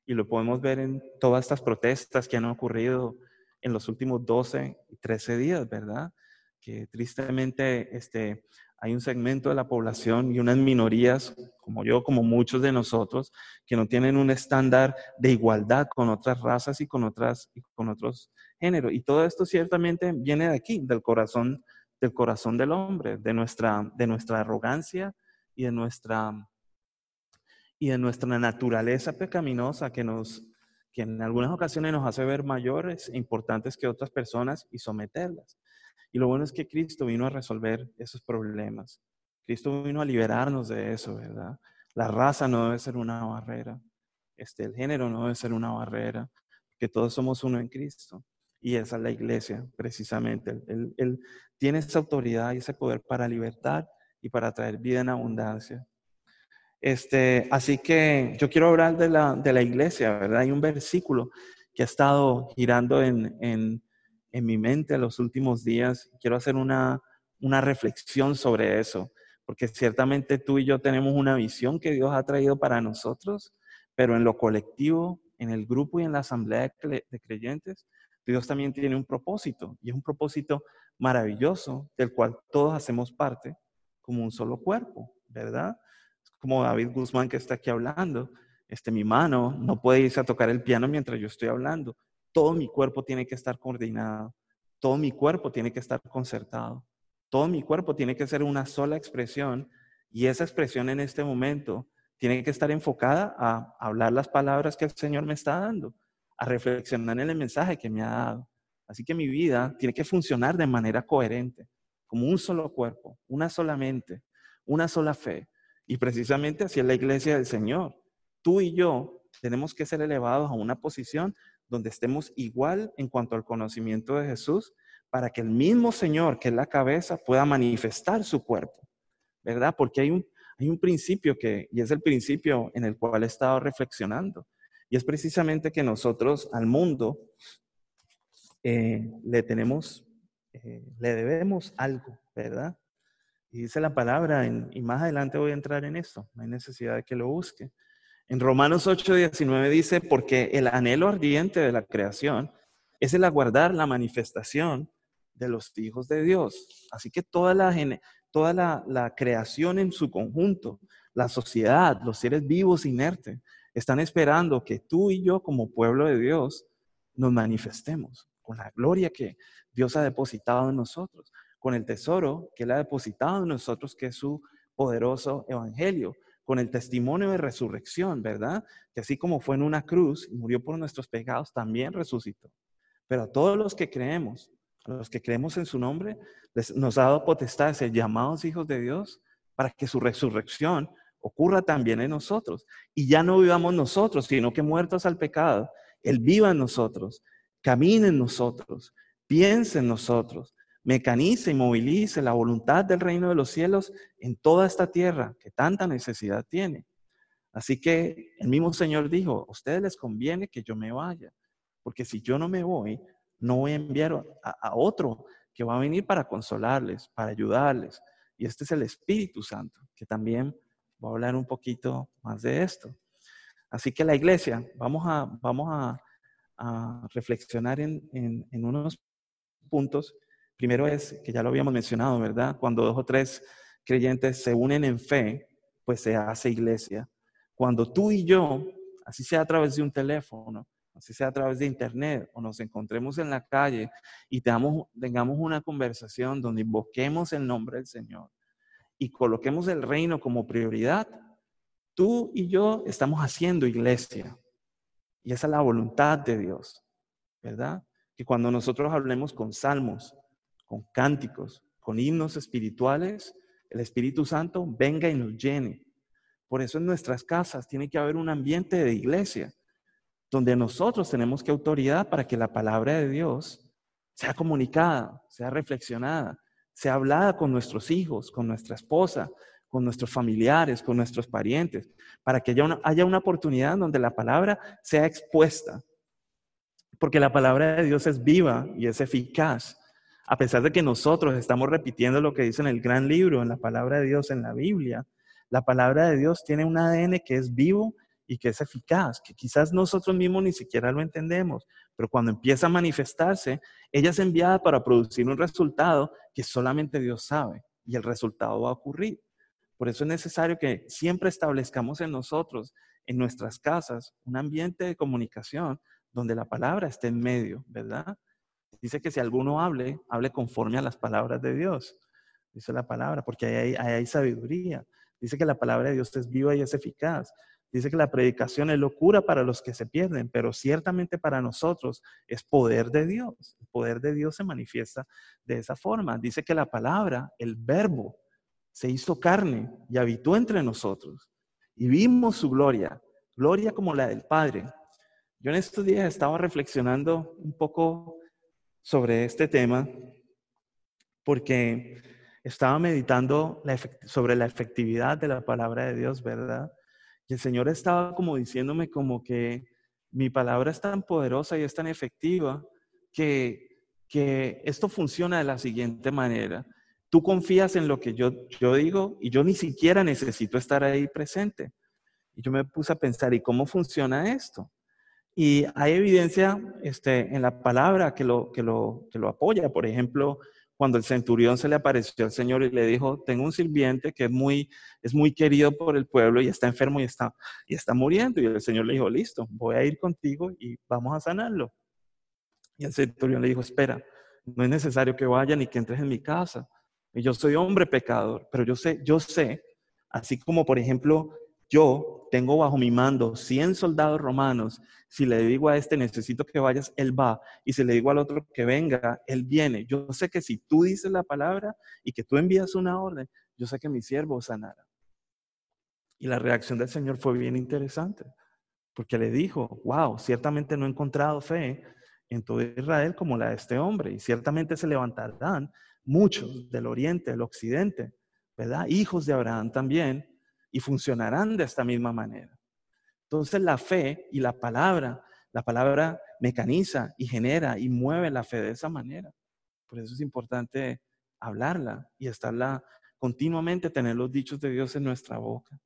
Y lo podemos ver en todas estas protestas que han ocurrido en los últimos 12 y 13 días, ¿verdad? Que tristemente este, hay un segmento de la población y unas minorías, como yo, como muchos de nosotros, que no tienen un estándar de igualdad con otras razas y con, otras, con otros géneros. Y todo esto ciertamente viene de aquí, del corazón, del corazón del hombre, de nuestra, de nuestra arrogancia y de nuestra, y de nuestra naturaleza pecaminosa que nos que en algunas ocasiones nos hace ver mayores e importantes que otras personas y someterlas. Y lo bueno es que Cristo vino a resolver esos problemas. Cristo vino a liberarnos de eso, ¿verdad? La raza no debe ser una barrera. Este, el género no debe ser una barrera, que todos somos uno en Cristo. Y esa es la iglesia, precisamente. Él, tiene esa autoridad y ese poder para libertar y para traer vida en abundancia. Este, así que yo quiero hablar de la, de la iglesia, ¿verdad? Hay un versículo que ha estado girando en, en, en mi mente los últimos días. Quiero hacer una, una reflexión sobre eso, porque ciertamente tú y yo tenemos una visión que Dios ha traído para nosotros, pero en lo colectivo, en el grupo y en la asamblea de creyentes, Dios también tiene un propósito y es un propósito maravilloso del cual todos hacemos parte como un solo cuerpo, ¿verdad? Como David Guzmán que está aquí hablando, este, mi mano no puede irse a tocar el piano mientras yo estoy hablando todo mi cuerpo tiene que estar coordinado, todo mi cuerpo tiene que estar concertado, todo mi cuerpo tiene que ser una sola expresión y esa expresión en este momento tiene que estar enfocada a hablar las palabras que el Señor me está dando, a reflexionar en el mensaje que me ha dado. Así que mi vida tiene que funcionar de manera coherente, como un solo cuerpo, una sola mente, una sola fe. Y precisamente así es la iglesia del Señor. Tú y yo tenemos que ser elevados a una posición donde estemos igual en cuanto al conocimiento de Jesús, para que el mismo Señor, que es la cabeza, pueda manifestar su cuerpo, ¿verdad? Porque hay un, hay un principio que, y es el principio en el cual he estado reflexionando, y es precisamente que nosotros al mundo eh, le tenemos, eh, le debemos algo, ¿verdad? Y dice la palabra, y más adelante voy a entrar en esto, no hay necesidad de que lo busque. En Romanos 8, 19 dice, porque el anhelo ardiente de la creación es el aguardar la manifestación de los hijos de Dios. Así que toda la, toda la, creación en su conjunto, la sociedad, los seres vivos inertes, están esperando que tú y yo como pueblo de Dios nos manifestemos con la gloria que Dios ha depositado en nosotros, con el tesoro que Él ha depositado en nosotros, que es su poderoso evangelio con el testimonio de resurrección, ¿verdad? Que así como fue en una cruz y murió por nuestros pecados, también resucitó. Pero a todos los que creemos, a los que creemos en su nombre, les, nos ha dado potestad de ser llamados hijos de Dios para que su resurrección ocurra también en nosotros. Y ya no vivamos nosotros, sino que muertos al pecado, Él viva en nosotros, camine en nosotros, piense en nosotros, mecanice y movilice la voluntad del reino de los cielos en toda esta tierra que tanta necesidad tiene. Así que el mismo Señor dijo, a ustedes les conviene que yo me vaya, porque si yo no me voy, no voy a enviar a, otro que va a venir para consolarles, para ayudarles. Y este es el Espíritu Santo, que también va a hablar un poquito más de esto. Así que la iglesia, vamos a, vamos a, reflexionar en, en unos puntos Primero es, que ya lo habíamos mencionado, ¿verdad? Cuando dos o tres creyentes se unen en fe, pues se hace iglesia. Cuando tú y yo, así sea a través de un teléfono, así sea a través de internet, o nos encontremos en la calle y tengamos una conversación donde invoquemos el nombre del Señor y coloquemos el reino como prioridad, tú y yo estamos haciendo iglesia. Y esa es la voluntad de Dios, ¿verdad? Que cuando nosotros hablemos con salmos, con cánticos, con himnos espirituales, el Espíritu Santo venga y nos llene. Por eso en nuestras casas tiene que haber un ambiente de iglesia, donde nosotros tenemos que autoridad para que la palabra de Dios sea comunicada, sea reflexionada, sea hablada con nuestros hijos, con nuestra esposa, con nuestros familiares, con nuestros parientes, para que haya una, haya una oportunidad donde la palabra sea expuesta. Porque la palabra de Dios es viva y es eficaz a pesar de que nosotros estamos repitiendo lo que dice en el gran libro, en la palabra de Dios, en la Biblia, la palabra de Dios tiene un ADN que es vivo y que es eficaz, que quizás nosotros mismos ni siquiera lo entendemos, pero cuando empieza a manifestarse, ella es enviada para producir un resultado que solamente Dios sabe. y el resultado va a ocurrir. Por eso es necesario que siempre establezcamos en nosotros, en nuestras casas, un ambiente de comunicación donde la palabra esté en medio, ¿verdad? Dice que si alguno hable, hable conforme a las palabras de Dios. Dice la palabra, porque ahí hay, sabiduría. Dice que la palabra de Dios es viva y es eficaz. Dice que la predicación es locura para los que se pierden, pero ciertamente para nosotros es poder de Dios. El poder de Dios se manifiesta de esa forma. Dice que la palabra, el verbo, se hizo carne y habitó entre nosotros. Y vimos su gloria, gloria como la del Padre. Yo en estos días estaba reflexionando un poco sobre este tema porque estaba meditando sobre la efectividad de la palabra de Dios, ¿verdad? Y el Señor estaba como diciéndome como que mi palabra es tan poderosa y es tan efectiva que, que esto funciona de la siguiente manera. Tú confías en lo que yo, yo digo y yo ni siquiera necesito estar ahí presente. Y yo me puse a pensar, ¿y cómo funciona esto? Y hay evidencia este, en la palabra que lo, que, lo, que lo apoya. Por ejemplo, cuando el centurión se le apareció al Señor y le dijo, tengo un sirviente que es muy, es muy querido por el pueblo y está enfermo y está, y está muriendo. Y el Señor le dijo, listo, voy a ir contigo y vamos a sanarlo. Y el centurión le dijo, espera, no es necesario que vaya ni que entres en mi casa. Yo soy hombre pecador, pero yo sé, yo sé, así como por ejemplo yo tengo bajo mi mando 100 soldados romanos, si le digo a este necesito que vayas, él va, y si le digo al otro que venga, él viene. Yo sé que si tú dices la palabra y que tú envías una orden, yo sé que mi siervo sanará. Y la reacción del Señor fue bien interesante, porque le dijo, wow, ciertamente no he encontrado fe en todo Israel como la de este hombre, y ciertamente se levantarán muchos del oriente, del occidente, ¿verdad? Hijos de Abraham también, y funcionarán de esta misma manera. Entonces la fe y la palabra, la palabra mecaniza y genera y mueve la fe de esa manera. Por eso es importante hablarla y estarla continuamente, tener los dichos de Dios en nuestra boca.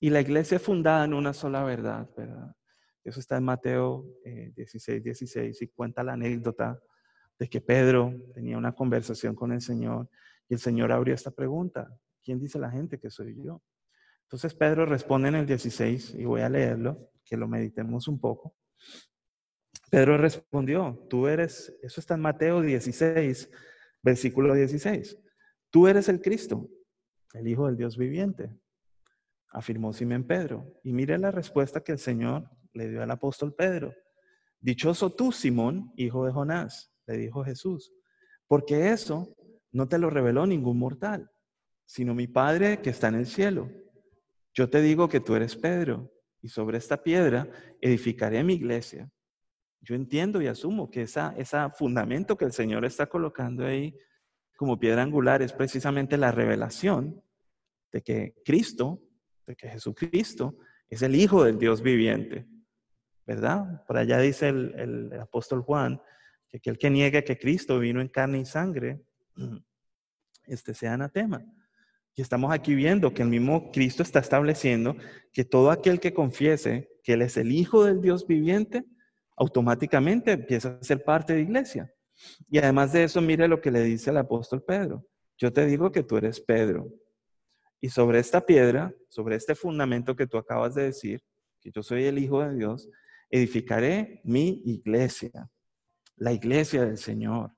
y la iglesia es fundada en una sola verdad, ¿verdad? Eso está en Mateo 16, eh, 16 y cuenta la anécdota de que Pedro tenía una conversación con el Señor y el Señor abrió esta pregunta. ¿Quién dice la gente que soy yo? Entonces Pedro responde en el 16 y voy a leerlo, que lo meditemos un poco. Pedro respondió, tú eres, eso está en Mateo 16, versículo 16, tú eres el Cristo, el Hijo del Dios viviente, afirmó Simón Pedro. Y mire la respuesta que el Señor le dio al apóstol Pedro. Dichoso tú, Simón, hijo de Jonás, le dijo Jesús, porque eso no te lo reveló ningún mortal, sino mi Padre que está en el cielo. Yo te digo que tú eres Pedro, y sobre esta piedra edificaré mi iglesia. Yo entiendo y asumo que esa, ese fundamento que el Señor está colocando ahí como piedra angular es precisamente la revelación de que Cristo, de que Jesucristo es el Hijo del Dios viviente. ¿Verdad? Por allá dice el, el apóstol Juan que aquel que niegue que Cristo vino en carne y sangre, este sea anatema. Y estamos aquí viendo que el mismo Cristo está estableciendo que todo aquel que confiese que Él es el Hijo del Dios viviente, automáticamente empieza a ser parte de iglesia. Y además de eso, mire lo que le dice el apóstol Pedro. Yo te digo que tú eres Pedro. Y sobre esta piedra, sobre este fundamento que tú acabas de decir, que yo soy el Hijo de Dios, edificaré mi iglesia, la iglesia del Señor.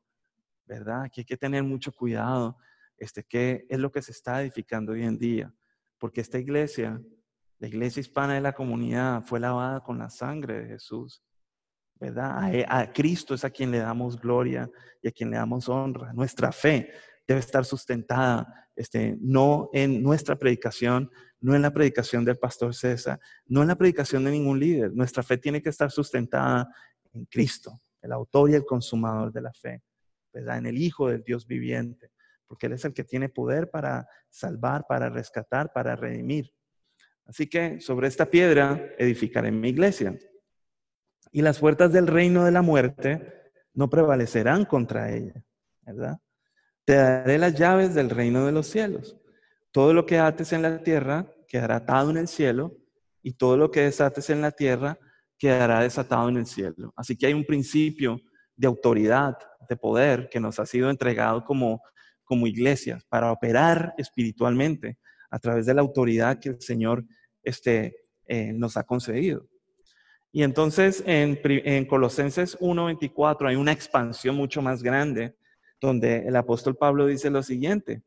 ¿Verdad? Aquí hay que tener mucho cuidado este, qué es lo que se está edificando hoy en día. Porque esta iglesia, la iglesia hispana de la comunidad, fue lavada con la sangre de Jesús. ¿Verdad? A, Cristo es a quien le damos gloria y a quien le damos honra. Nuestra fe debe estar sustentada este, no en nuestra predicación, no en la predicación del pastor César, no en la predicación de ningún líder. Nuestra fe tiene que estar sustentada en Cristo, el autor y el consumador de la fe, ¿verdad? En el Hijo del Dios viviente porque Él es el que tiene poder para salvar, para rescatar, para redimir. Así que sobre esta piedra edificaré mi iglesia. Y las puertas del reino de la muerte no prevalecerán contra ella, ¿verdad? Te daré las llaves del reino de los cielos. Todo lo que ates en la tierra quedará atado en el cielo y todo lo que desates en la tierra quedará desatado en el cielo. Así que hay un principio de autoridad, de poder que nos ha sido entregado como, como iglesias para operar espiritualmente a través de la autoridad que el Señor este, eh, nos ha concedido. Y entonces en, en Colosenses 1.24 hay una expansión mucho más grande donde el apóstol Pablo dice lo siguiente,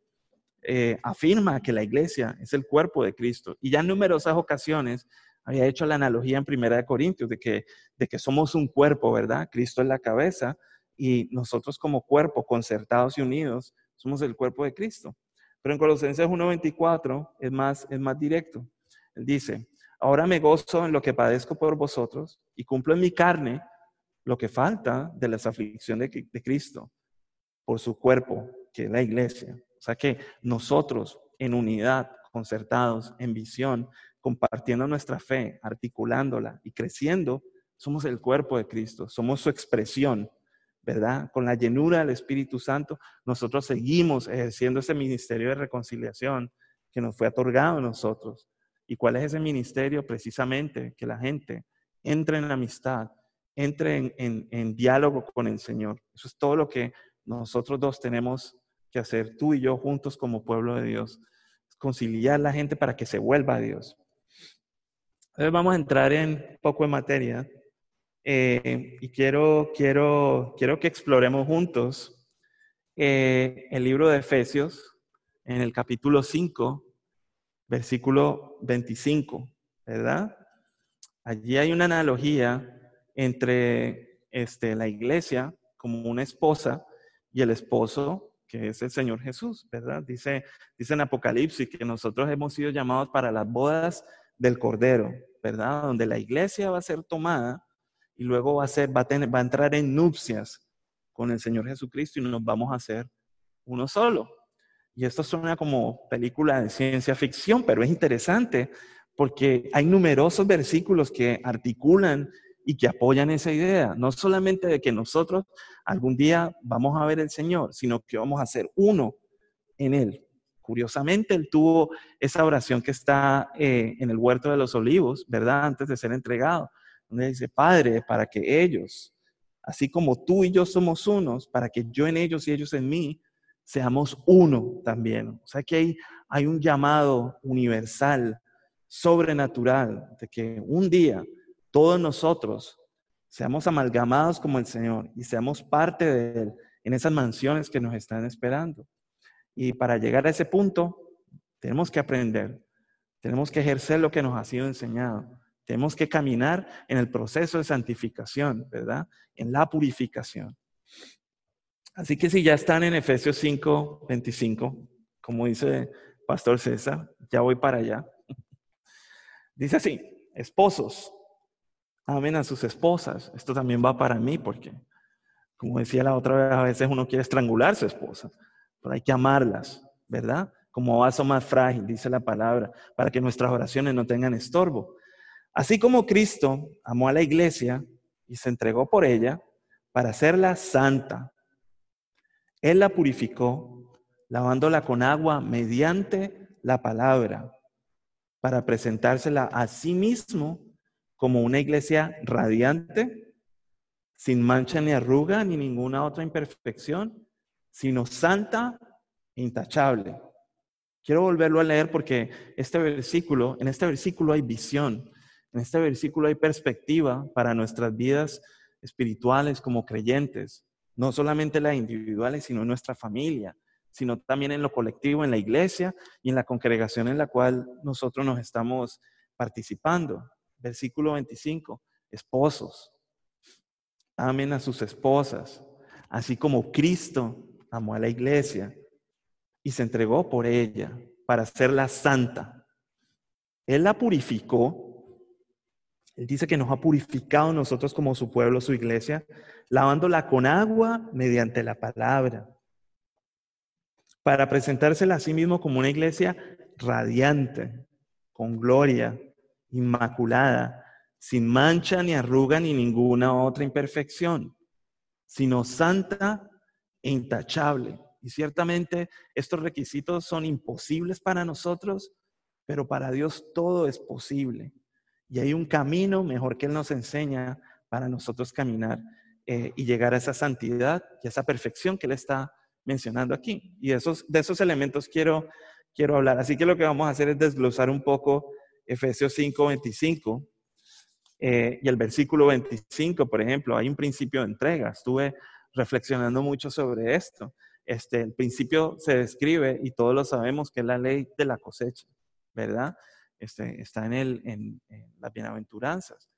eh, afirma que la iglesia es el cuerpo de Cristo. Y ya en numerosas ocasiones había hecho la analogía en Primera de Corintios de que, de que somos un cuerpo, ¿verdad? Cristo es la cabeza y nosotros como cuerpo, concertados y unidos, somos el cuerpo de Cristo. Pero en Colosenses 1.24 es más, es más directo. Él dice, ahora me gozo en lo que padezco por vosotros y cumplo en mi carne lo que falta de las aflicciones de, de Cristo por su cuerpo, que es la iglesia. O sea que nosotros en unidad, concertados, en visión, compartiendo nuestra fe, articulándola y creciendo, somos el cuerpo de Cristo, somos su expresión, ¿verdad? Con la llenura del Espíritu Santo, nosotros seguimos ejerciendo ese ministerio de reconciliación que nos fue otorgado a nosotros. ¿Y cuál es ese ministerio? Precisamente que la gente entre en amistad, entre en, diálogo con el Señor. Eso es todo lo que nosotros dos tenemos que hacer, tú y yo juntos como pueblo de Dios. Conciliar la gente para que se vuelva a Dios. Entonces vamos a entrar en poco en materia eh, y quiero, quiero, quiero que exploremos juntos eh, el libro de Efesios en el capítulo 5, versículo 25, ¿verdad? Allí hay una analogía entre este, la iglesia como una esposa y el esposo que es el Señor Jesús, ¿verdad? Dice, dice en Apocalipsis que nosotros hemos sido llamados para las bodas del Cordero, ¿verdad? Donde la iglesia va a ser tomada y luego va a, ser, va va a entrar en nupcias con el Señor Jesucristo y nos vamos a hacer uno solo. Y esto suena como película de ciencia ficción, pero es interesante porque hay numerosos versículos que articulan y que apoyan esa idea, no solamente de que nosotros algún día vamos a ver el Señor, sino que vamos a ser uno en Él. Curiosamente, Él tuvo esa oración que está eh, en el huerto de los olivos, ¿verdad? Antes de ser entregado, donde dice, Padre, para que ellos, así como tú y yo somos unos, para que yo en ellos y ellos en mí, seamos uno también. O sea que hay, hay un llamado universal, sobrenatural, de que un día todos nosotros seamos amalgamados como el Señor y seamos parte de Él en esas mansiones que nos están esperando. Y para llegar a ese punto, tenemos que aprender, tenemos que ejercer lo que nos ha sido enseñado, tenemos que caminar en el proceso de santificación, ¿verdad? En la purificación. Así que si ya están en Efesios 5, 25, como dice Pastor César, ya voy para allá. Dice así, esposos, amen a sus esposas. Esto también va para mí porque, como decía la otra vez, a veces uno quiere estrangular a su esposa, pero hay que amarlas, ¿verdad? Como vaso más frágil, dice la palabra, para que nuestras oraciones no tengan estorbo. Así como Cristo amó a la iglesia y se entregó por ella para hacerla santa, Él la purificó, lavándola con agua mediante la palabra, para presentársela a sí mismo como una iglesia radiante, sin mancha ni arruga ni ninguna otra imperfección, sino santa e intachable. Quiero volverlo a leer porque este versículo, en este versículo hay visión, en este versículo hay perspectiva para nuestras vidas espirituales como creyentes, no solamente las individuales, sino en nuestra familia, sino también en lo colectivo, en la iglesia y en la congregación en la cual nosotros nos estamos participando versículo 25, esposos, amen a sus esposas, así como Cristo amó a la iglesia y se entregó por ella para hacerla santa. Él la purificó. Él dice que nos ha purificado nosotros como su pueblo, su iglesia, lavándola con agua mediante la palabra, para presentársela a sí mismo como una iglesia radiante, con gloria, inmaculada, sin mancha ni arruga ni ninguna otra imperfección, sino santa e intachable. Y ciertamente estos requisitos son imposibles para nosotros, pero para Dios todo es posible. Y hay un camino mejor que Él nos enseña para nosotros caminar eh, y llegar a esa santidad y a esa perfección que Él está mencionando aquí. Y esos, de esos elementos quiero, quiero hablar. Así que lo que vamos a hacer es desglosar un poco Efesios 5, 25 eh, y el versículo 25, por ejemplo. Hay un principio de entrega. Estuve reflexionando mucho sobre esto. Este, el principio se describe, y todos lo sabemos, que es la ley de la cosecha, ¿verdad? Este, está en, el, en, las bienaventuranzas.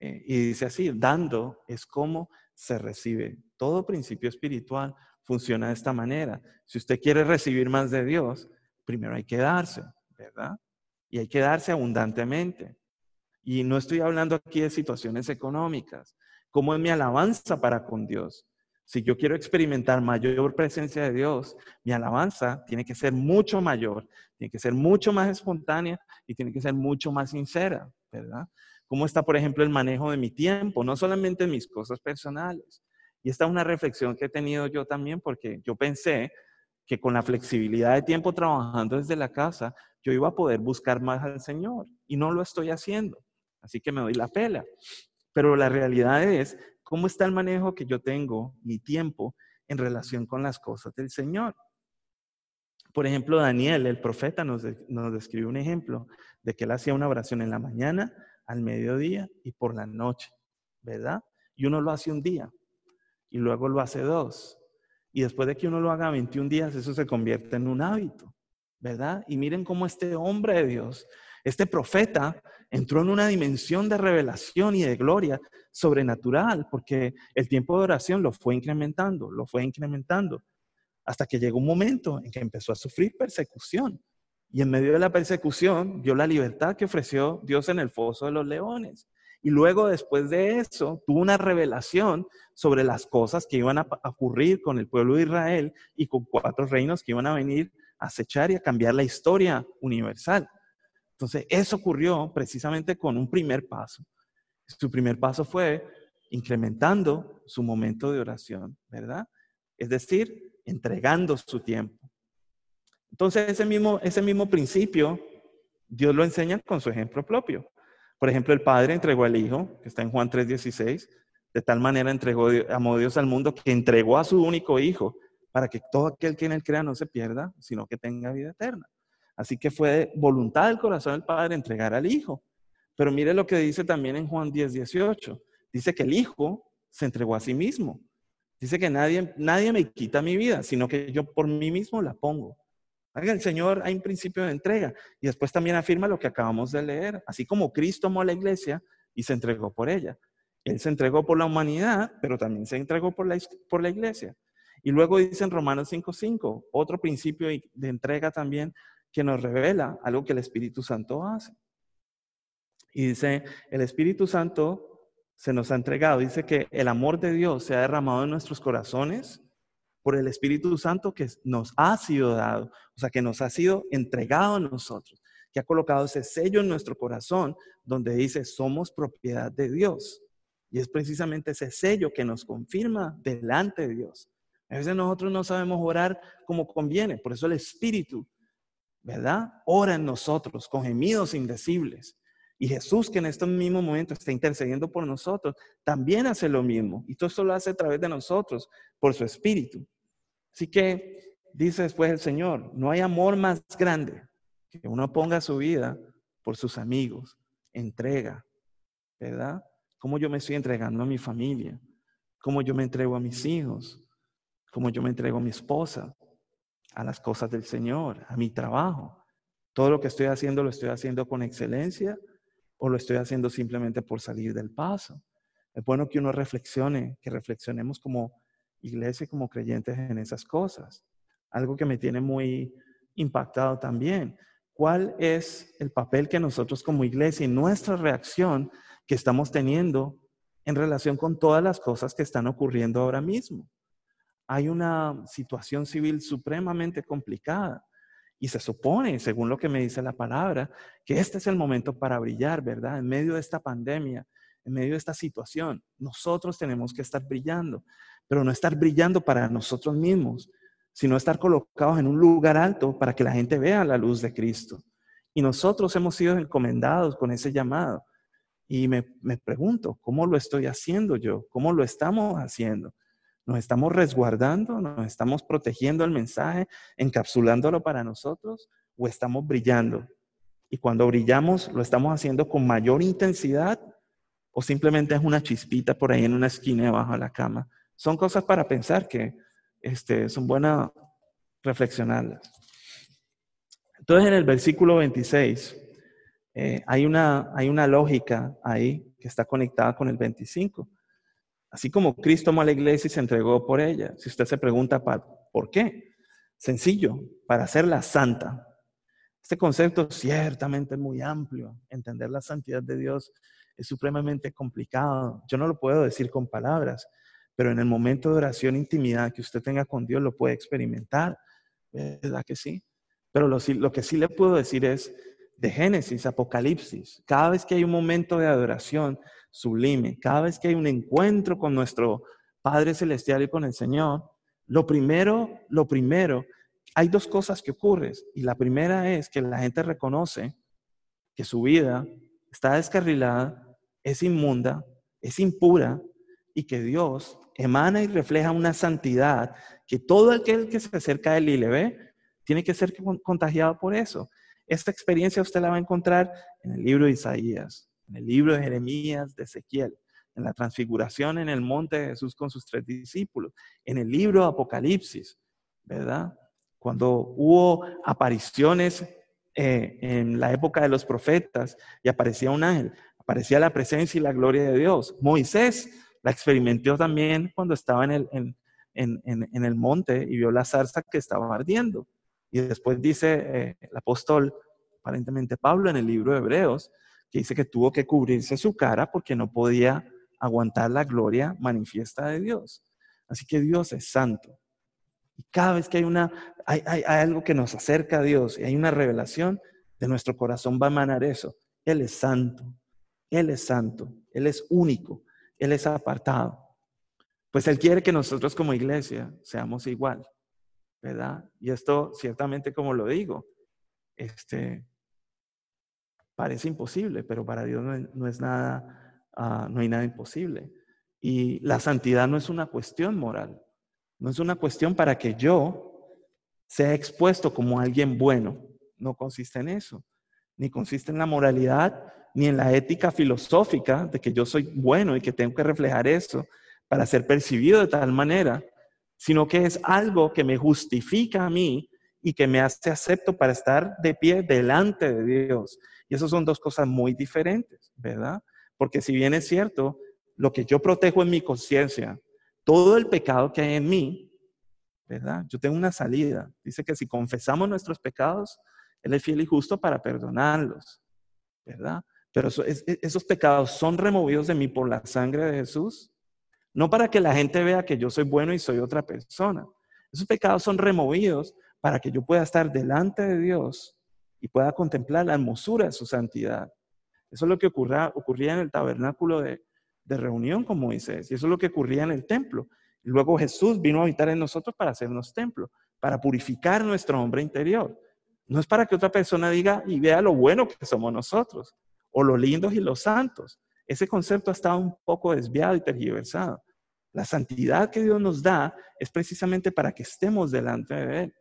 Eh, y dice así, dando es como se recibe. Todo principio espiritual funciona de esta manera. Si usted quiere recibir más de Dios, primero hay que darse, ¿verdad? Y hay que darse abundantemente. Y no estoy hablando aquí de situaciones económicas. ¿Cómo es mi alabanza para con Dios? Si yo quiero experimentar mayor presencia de Dios, mi alabanza tiene que ser mucho mayor, tiene que ser mucho más espontánea y tiene que ser mucho más sincera, ¿verdad? ¿Cómo está, por ejemplo, el manejo de mi tiempo? No solamente en mis cosas personales, y esta es una reflexión que he tenido yo también porque yo pensé que con la flexibilidad de tiempo trabajando desde la casa, yo iba a poder buscar más al Señor y no lo estoy haciendo. Así que me doy la pela. Pero la realidad es cómo está el manejo que yo tengo, mi tiempo, en relación con las cosas del Señor. Por ejemplo, Daniel, el profeta, nos, nos describe un ejemplo de que él hacía una oración en la mañana, al mediodía y por la noche, ¿verdad? Y uno lo hace un día, y luego lo hace dos. Y después de que uno lo haga 21 días, eso se convierte en un hábito, ¿verdad? Y miren cómo este hombre de Dios, este profeta, entró en una dimensión de revelación y de gloria sobrenatural, porque el tiempo de oración lo fue incrementando, lo fue incrementando, hasta que llegó un momento en que empezó a sufrir persecución. Y en medio de la persecución vio la libertad que ofreció Dios en el foso de los leones. Y luego, después de eso, tuvo una revelación sobre las cosas que iban a ocurrir con el pueblo de Israel y con cuatro reinos que iban a venir a acechar y a cambiar la historia universal. Entonces, eso ocurrió precisamente con un primer paso. Su primer paso fue incrementando su momento de oración, ¿verdad? Es decir, entregando su tiempo. Entonces, ese mismo, ese mismo principio, Dios lo enseña con su ejemplo propio. Por ejemplo, el Padre entregó al Hijo, que está en Juan 3:16, de tal manera entregó, amó Dios al mundo que entregó a su único Hijo para que todo aquel que en él crea no se pierda, sino que tenga vida eterna. Así que fue voluntad del corazón del Padre entregar al Hijo. Pero mire lo que dice también en Juan 10:18. Dice que el Hijo se entregó a sí mismo. Dice que nadie, nadie me quita mi vida, sino que yo por mí mismo la pongo. El Señor hay un principio de entrega y después también afirma lo que acabamos de leer, así como Cristo amó la iglesia y se entregó por ella. Él se entregó por la humanidad, pero también se entregó por la, por la iglesia. Y luego dice en Romanos 5.5, otro principio de entrega también que nos revela algo que el Espíritu Santo hace. Y dice, el Espíritu Santo se nos ha entregado, dice que el amor de Dios se ha derramado en nuestros corazones por el Espíritu Santo que nos ha sido dado, o sea, que nos ha sido entregado a nosotros, que ha colocado ese sello en nuestro corazón donde dice, somos propiedad de Dios. Y es precisamente ese sello que nos confirma delante de Dios. A veces nosotros no sabemos orar como conviene, por eso el Espíritu, ¿verdad? Ora en nosotros con gemidos indecibles. Y Jesús, que en este mismo momento está intercediendo por nosotros, también hace lo mismo. Y todo esto lo hace a través de nosotros, por su Espíritu. Así que dice después el Señor, no hay amor más grande que uno ponga su vida por sus amigos, entrega, ¿verdad? Cómo yo me estoy entregando a mi familia, cómo yo me entrego a mis hijos, cómo yo me entrego a mi esposa, a las cosas del Señor, a mi trabajo. Todo lo que estoy haciendo lo estoy haciendo con excelencia o lo estoy haciendo simplemente por salir del paso. Es bueno que uno reflexione, que reflexionemos como iglesia como creyentes en esas cosas. Algo que me tiene muy impactado también. ¿Cuál es el papel que nosotros como iglesia y nuestra reacción que estamos teniendo en relación con todas las cosas que están ocurriendo ahora mismo? Hay una situación civil supremamente complicada y se supone, según lo que me dice la palabra, que este es el momento para brillar, ¿verdad? En medio de esta pandemia, en medio de esta situación, nosotros tenemos que estar brillando pero no estar brillando para nosotros mismos, sino estar colocados en un lugar alto para que la gente vea la luz de Cristo. Y nosotros hemos sido encomendados con ese llamado. Y me, me pregunto, ¿cómo lo estoy haciendo yo? ¿Cómo lo estamos haciendo? ¿Nos estamos resguardando? ¿Nos estamos protegiendo el mensaje, encapsulándolo para nosotros? ¿O estamos brillando? Y cuando brillamos, ¿lo estamos haciendo con mayor intensidad? ¿O simplemente es una chispita por ahí en una esquina debajo de la cama? Son cosas para pensar que este, son buenas reflexionarlas. Entonces, en el versículo 26, eh, hay, una, hay una lógica ahí que está conectada con el 25. Así como Cristo amó a la iglesia y se entregó por ella. Si usted se pregunta, ¿por qué? Sencillo, para hacerla santa. Este concepto ciertamente es muy amplio. Entender la santidad de Dios es supremamente complicado. Yo no lo puedo decir con palabras, pero en el momento de oración, intimidad que usted tenga con Dios, lo puede experimentar. ¿Verdad que sí? Pero lo, lo que sí le puedo decir es, de Génesis, Apocalipsis, cada vez que hay un momento de adoración sublime, cada vez que hay un encuentro con nuestro Padre Celestial y con el Señor, lo primero, lo primero, hay dos cosas que ocurren. Y la primera es que la gente reconoce que su vida está descarrilada, es inmunda, es impura y que Dios emana y refleja una santidad que todo aquel que se acerca a él y le ve, tiene que ser contagiado por eso. Esta experiencia usted la va a encontrar en el libro de Isaías, en el libro de Jeremías, de Ezequiel, en la transfiguración en el monte de Jesús con sus tres discípulos, en el libro de Apocalipsis, ¿verdad? Cuando hubo apariciones eh, en la época de los profetas y aparecía un ángel, aparecía la presencia y la gloria de Dios. Moisés la experimentó también cuando estaba en el, monte y vio la zarza que estaba ardiendo. Y después dice eh, el apóstol, aparentemente Pablo, en el libro de Hebreos, que dice que tuvo que cubrirse su cara porque no podía aguantar la gloria manifiesta de Dios. Así que Dios es santo. Y cada vez que hay, una, hay, hay, algo que nos acerca a Dios y hay una revelación, de nuestro corazón va a emanar eso. Él es santo, Él es santo, Él es único, Él es apartado. Pues Él quiere que nosotros como iglesia seamos igual. ¿verdad? Y esto ciertamente, como lo digo, este, parece imposible, pero para Dios no, es nada, ah, no hay nada imposible. Y la santidad no es una cuestión moral, no es una cuestión para que yo sea expuesto como alguien bueno, no consiste en eso, ni consiste en la moralidad, ni en la ética filosófica de que yo soy bueno y que tengo que reflejar eso para ser percibido de tal manera sino que es algo que me justifica a mí y que me hace acepto para estar de pie delante de Dios. Y esas son dos cosas muy diferentes, ¿verdad? Porque si bien es cierto, lo que yo protejo en mi conciencia, todo el pecado que hay en mí, ¿verdad? Yo tengo una salida. Dice que si confesamos nuestros pecados, Él es fiel y justo para perdonarlos, ¿verdad? Pero esos pecados son removidos de mí por la sangre de Jesús. No para que la gente vea que yo soy bueno y soy otra persona. Esos pecados son removidos para que yo pueda estar delante de Dios y pueda contemplar la hermosura de su santidad. Eso es lo que ocurría, en el tabernáculo de, de reunión con Moisés y eso es lo que ocurría en el templo. Luego Jesús vino a habitar en nosotros para hacernos templo, para purificar nuestro hombre interior. No es para que otra persona diga y vea lo bueno que somos nosotros, o lo lindos y los santos, ese concepto ha estado un poco desviado y tergiversado. La santidad que Dios nos da es precisamente para que estemos delante de Él.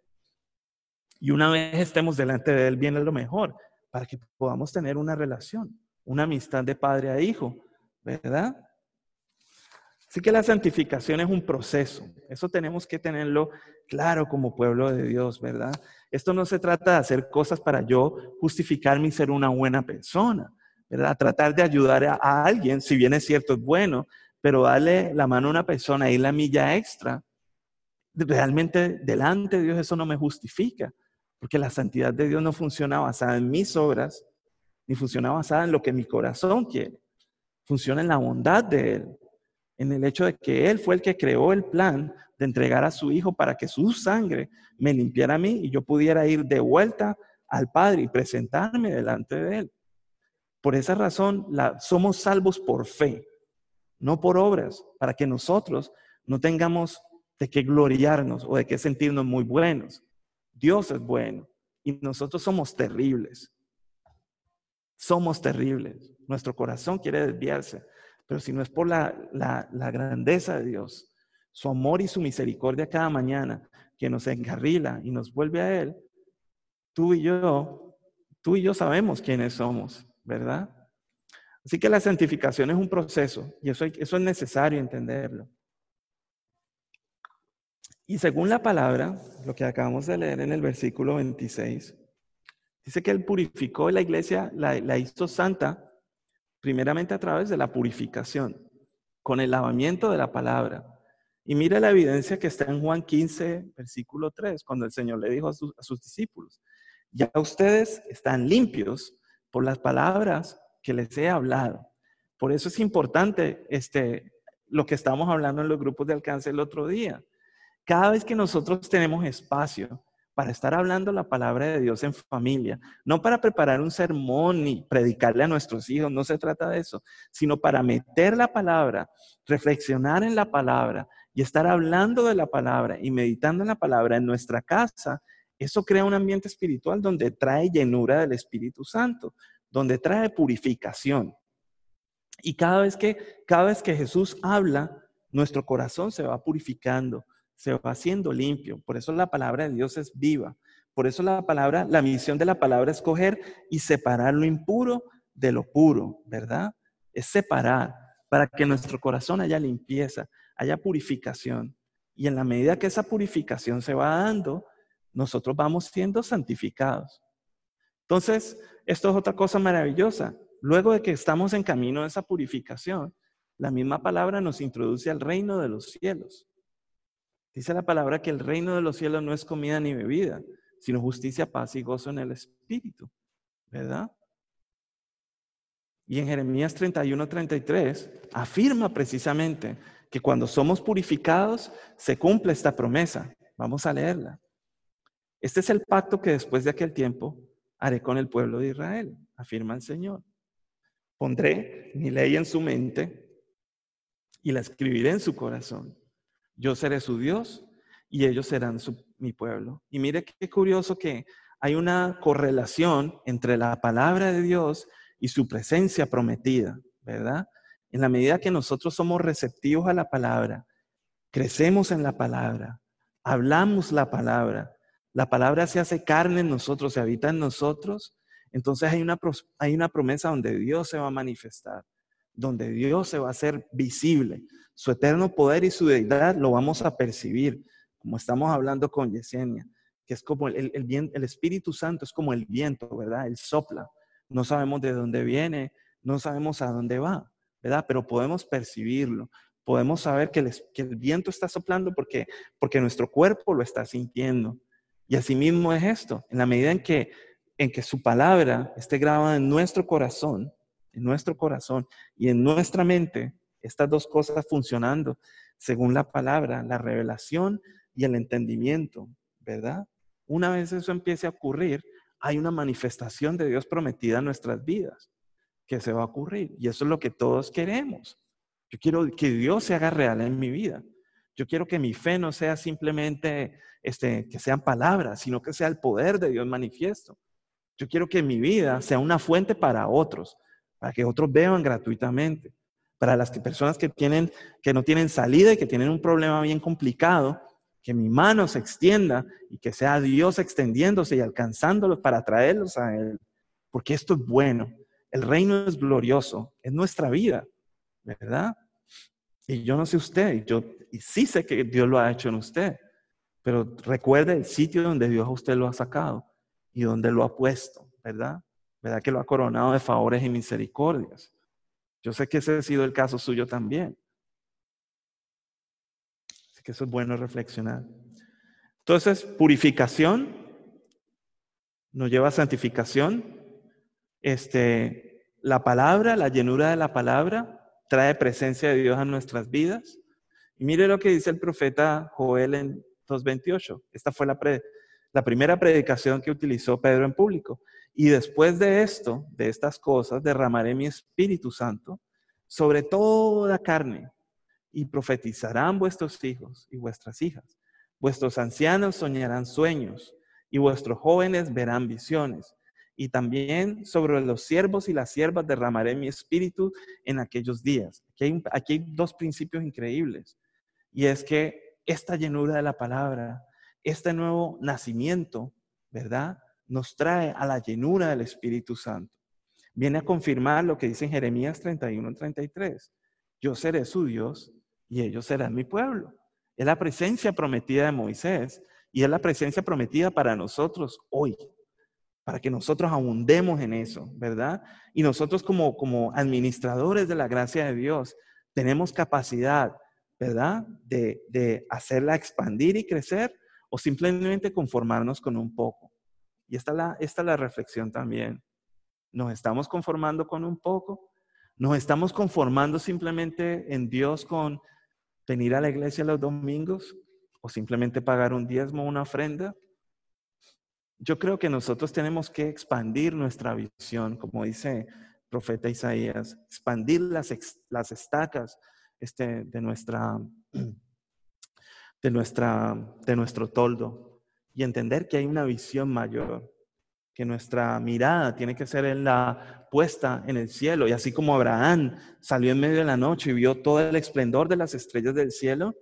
Y una vez estemos delante de Él, viene lo mejor, para que podamos tener una relación, una amistad de padre a hijo, ¿verdad? Así que la santificación es un proceso. Eso tenemos que tenerlo claro como pueblo de Dios, ¿verdad? Esto no se trata de hacer cosas para yo justificarme y ser una buena persona. ¿verdad? Tratar de ayudar a, alguien, si bien es cierto, es bueno, pero darle la mano a una persona y la milla extra, realmente delante de Dios eso no me justifica, porque la santidad de Dios no funciona basada en mis obras, ni funciona basada en lo que mi corazón quiere. Funciona en la bondad de Él, en el hecho de que Él fue el que creó el plan de entregar a su Hijo para que su sangre me limpiara a mí y yo pudiera ir de vuelta al Padre y presentarme delante de Él. Por esa razón, somos salvos por fe, no por obras, para que nosotros no tengamos de qué gloriarnos o de qué sentirnos muy buenos. Dios es bueno y nosotros somos terribles. Somos terribles. Nuestro corazón quiere desviarse, pero si no es por la, la grandeza de Dios, su amor y su misericordia cada mañana, que nos encarrila y nos vuelve a Él, tú y yo, tú y yo sabemos quiénes somos, ¿verdad? Así que la santificación es un proceso y eso, eso es necesario entenderlo. Y según la palabra, lo que acabamos de leer en el versículo 26, dice que Él purificó la iglesia, la, hizo santa, primeramente a través de la purificación, con el lavamiento de la palabra. Y mira la evidencia que está en Juan 15, versículo 3, cuando el Señor le dijo a sus, a sus discípulos, ya ustedes están limpios por las palabras que les he hablado. Por eso es importante este, lo que estamos hablando en los grupos de alcance el otro día. Cada vez que nosotros tenemos espacio para estar hablando la palabra de Dios en familia, no para preparar un sermón ni predicarle a nuestros hijos, no se trata de eso, sino para meter la palabra, reflexionar en la palabra y estar hablando de la palabra y meditando en la palabra en nuestra casa, eso crea un ambiente espiritual donde trae llenura del Espíritu Santo, donde trae purificación. Y cada vez que, cada vez que Jesús habla, nuestro corazón se va purificando, se va haciendo limpio. Por eso la palabra de Dios es viva. Por eso la palabra, la misión de la palabra es coger y separar lo impuro de lo puro, ¿verdad? Es separar para que nuestro corazón haya limpieza, haya purificación. Y en la medida que esa purificación se va dando, nosotros vamos siendo santificados. Entonces, esto es otra cosa maravillosa. Luego de que estamos en camino a esa purificación, la misma palabra nos introduce al reino de los cielos. Dice la palabra que el reino de los cielos no es comida ni bebida, sino justicia, paz y gozo en el Espíritu, ¿verdad? Y en Jeremías 31, 33 afirma precisamente que cuando somos purificados se cumple esta promesa. Vamos a leerla. Este es el pacto que después de aquel tiempo haré con el pueblo de Israel, afirma el Señor. Pondré mi ley en su mente y la escribiré en su corazón. Yo seré su Dios y ellos serán mi pueblo. Y mire qué curioso que hay una correlación entre la palabra de Dios y su presencia prometida, ¿verdad? En la medida que nosotros somos receptivos a la palabra, crecemos en la palabra, hablamos la palabra, la palabra se hace carne en nosotros, se habita en nosotros, entonces hay una, hay una promesa donde Dios se va a manifestar, donde Dios se va a hacer visible. Su eterno poder y su deidad lo vamos a percibir, como estamos hablando con Yesenia, que es como el, el, el Espíritu Santo, es como el viento, ¿verdad? Él sopla. No sabemos de dónde viene, no sabemos a dónde va, ¿verdad? Pero podemos percibirlo, podemos saber que el, que el viento está soplando porque, porque nuestro cuerpo lo está sintiendo. Y asimismo es esto, en la medida en que, en que su palabra esté grabada en nuestro corazón, en nuestro corazón y en nuestra mente, estas dos cosas funcionando según la palabra, la revelación y el entendimiento, ¿verdad? Una vez eso empiece a ocurrir, hay una manifestación de Dios prometida en nuestras vidas que se va a ocurrir. Y eso es lo que todos queremos. Yo quiero que Dios se haga real en mi vida. Yo quiero que mi fe no sea simplemente este, que sean palabras, sino que sea el poder de Dios manifiesto. Yo quiero que mi vida sea una fuente para otros, para que otros vean gratuitamente. Para las personas que, tienen, que no tienen salida y que tienen un problema bien complicado, que mi mano se extienda y que sea Dios extendiéndose y alcanzándolos para traerlos a Él. Porque esto es bueno. El reino es glorioso, es nuestra vida, ¿verdad? Y yo no sé usted, yo y sí sé que Dios lo ha hecho en usted, pero recuerde el sitio donde Dios usted lo ha sacado y donde lo ha puesto, ¿verdad? ¿Verdad que lo ha coronado de favores y misericordias? Yo sé que ese ha sido el caso suyo también. Así que eso es bueno reflexionar. Entonces, purificación nos lleva a santificación. Este, la palabra, la llenura de la palabra, trae presencia de Dios a nuestras vidas. Y mire lo que dice el profeta Joel en 2.28. Esta fue la, la primera predicación que utilizó Pedro en público. Y después de esto, de estas cosas, derramaré mi Espíritu Santo sobre toda carne y profetizarán vuestros hijos y vuestras hijas. Vuestros ancianos soñarán sueños y vuestros jóvenes verán visiones y también sobre los siervos y las siervas derramaré mi espíritu en aquellos días. Aquí hay, aquí dos principios increíbles. Y es que esta llenura de la palabra, este nuevo nacimiento, ¿verdad? Nos trae a la llenura del Espíritu Santo. Viene a confirmar lo que dice en Jeremías 31, 33. Yo seré su Dios y ellos serán mi pueblo. Es la presencia prometida de Moisés y es la presencia prometida para nosotros hoy, para que nosotros abundemos en eso, ¿verdad? Y nosotros como, como administradores de la gracia de Dios tenemos capacidad, ¿verdad? De, de hacerla expandir y crecer o simplemente conformarnos con un poco. Y esta la, la reflexión también. ¿Nos estamos conformando con un poco? ¿Nos estamos conformando simplemente en Dios con venir a la iglesia los domingos o simplemente pagar un diezmo una ofrenda? Yo creo que nosotros tenemos que expandir nuestra visión, como dice profeta Isaías, expandir las, las estacas este, de, nuestra, de, nuestra, de nuestro toldo y entender que hay una visión mayor que nuestra mirada tiene que ser en la puesta en el cielo. Y así como Abraham salió en medio de la noche y vio todo el esplendor de las estrellas del cielo,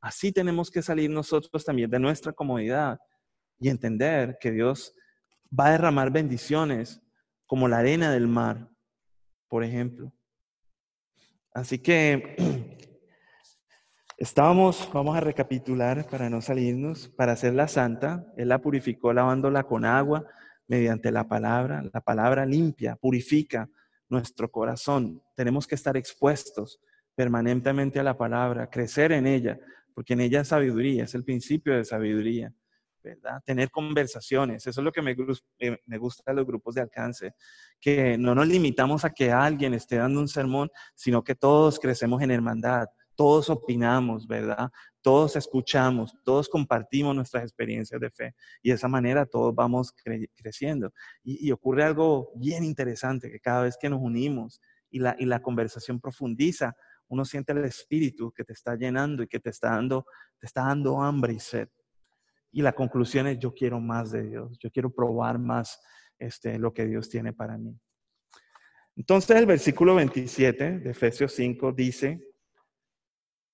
así tenemos que salir nosotros también de nuestra comodidad y entender que Dios va a derramar bendiciones como la arena del mar, por ejemplo. Así que estábamos, vamos a recapitular para no salirnos, para hacerla santa, Él la purificó lavándola con agua mediante la palabra. La palabra limpia, purifica nuestro corazón. Tenemos que estar expuestos permanentemente a la palabra, crecer en ella, porque en ella es sabiduría, es el principio de sabiduría. ¿verdad? Tener conversaciones, eso es lo que me, me gusta de los grupos de alcance, que no nos limitamos a que alguien esté dando un sermón, sino que todos crecemos en hermandad, todos opinamos, ¿verdad? Todos escuchamos, todos compartimos nuestras experiencias de fe y de esa manera todos vamos creciendo. Y, ocurre algo bien interesante, que cada vez que nos unimos y la, y la conversación profundiza, uno siente el espíritu que te está llenando y que te está dando, te está dando hambre y sed. Y la conclusión es, yo quiero más de Dios, yo quiero probar más este, lo que Dios tiene para mí. Entonces el versículo 27 de Efesios 5 dice,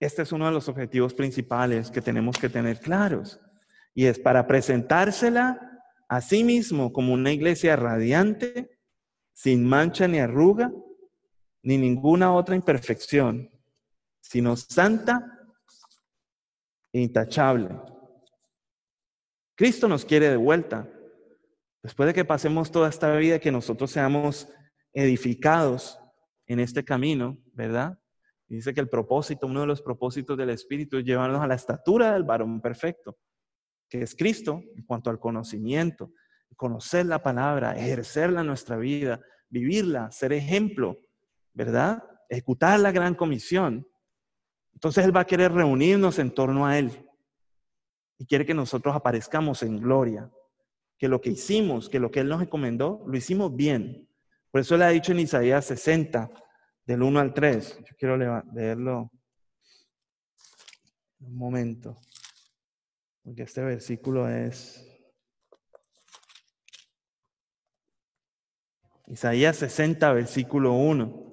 este es uno de los objetivos principales que tenemos que tener claros. Y es para presentársela a sí mismo como una iglesia radiante, sin mancha ni arruga, ni ninguna otra imperfección, sino santa e intachable. Cristo nos quiere de vuelta. Después de que pasemos toda esta vida, que nosotros seamos edificados en este camino, ¿verdad? Dice que el propósito, uno de los propósitos del Espíritu es llevarnos a la estatura del varón perfecto, que es Cristo en cuanto al conocimiento, conocer la palabra, ejercerla en nuestra vida, vivirla, ser ejemplo, ¿verdad? Ejecutar la gran comisión. Entonces Él va a querer reunirnos en torno a Él y quiere que nosotros aparezcamos en gloria, que lo que hicimos, que lo que Él nos encomendó, lo hicimos bien. Por eso Él ha dicho en Isaías 60, del 1 al 3. Yo quiero leerlo un momento, porque este versículo es Isaías 60, versículo 1.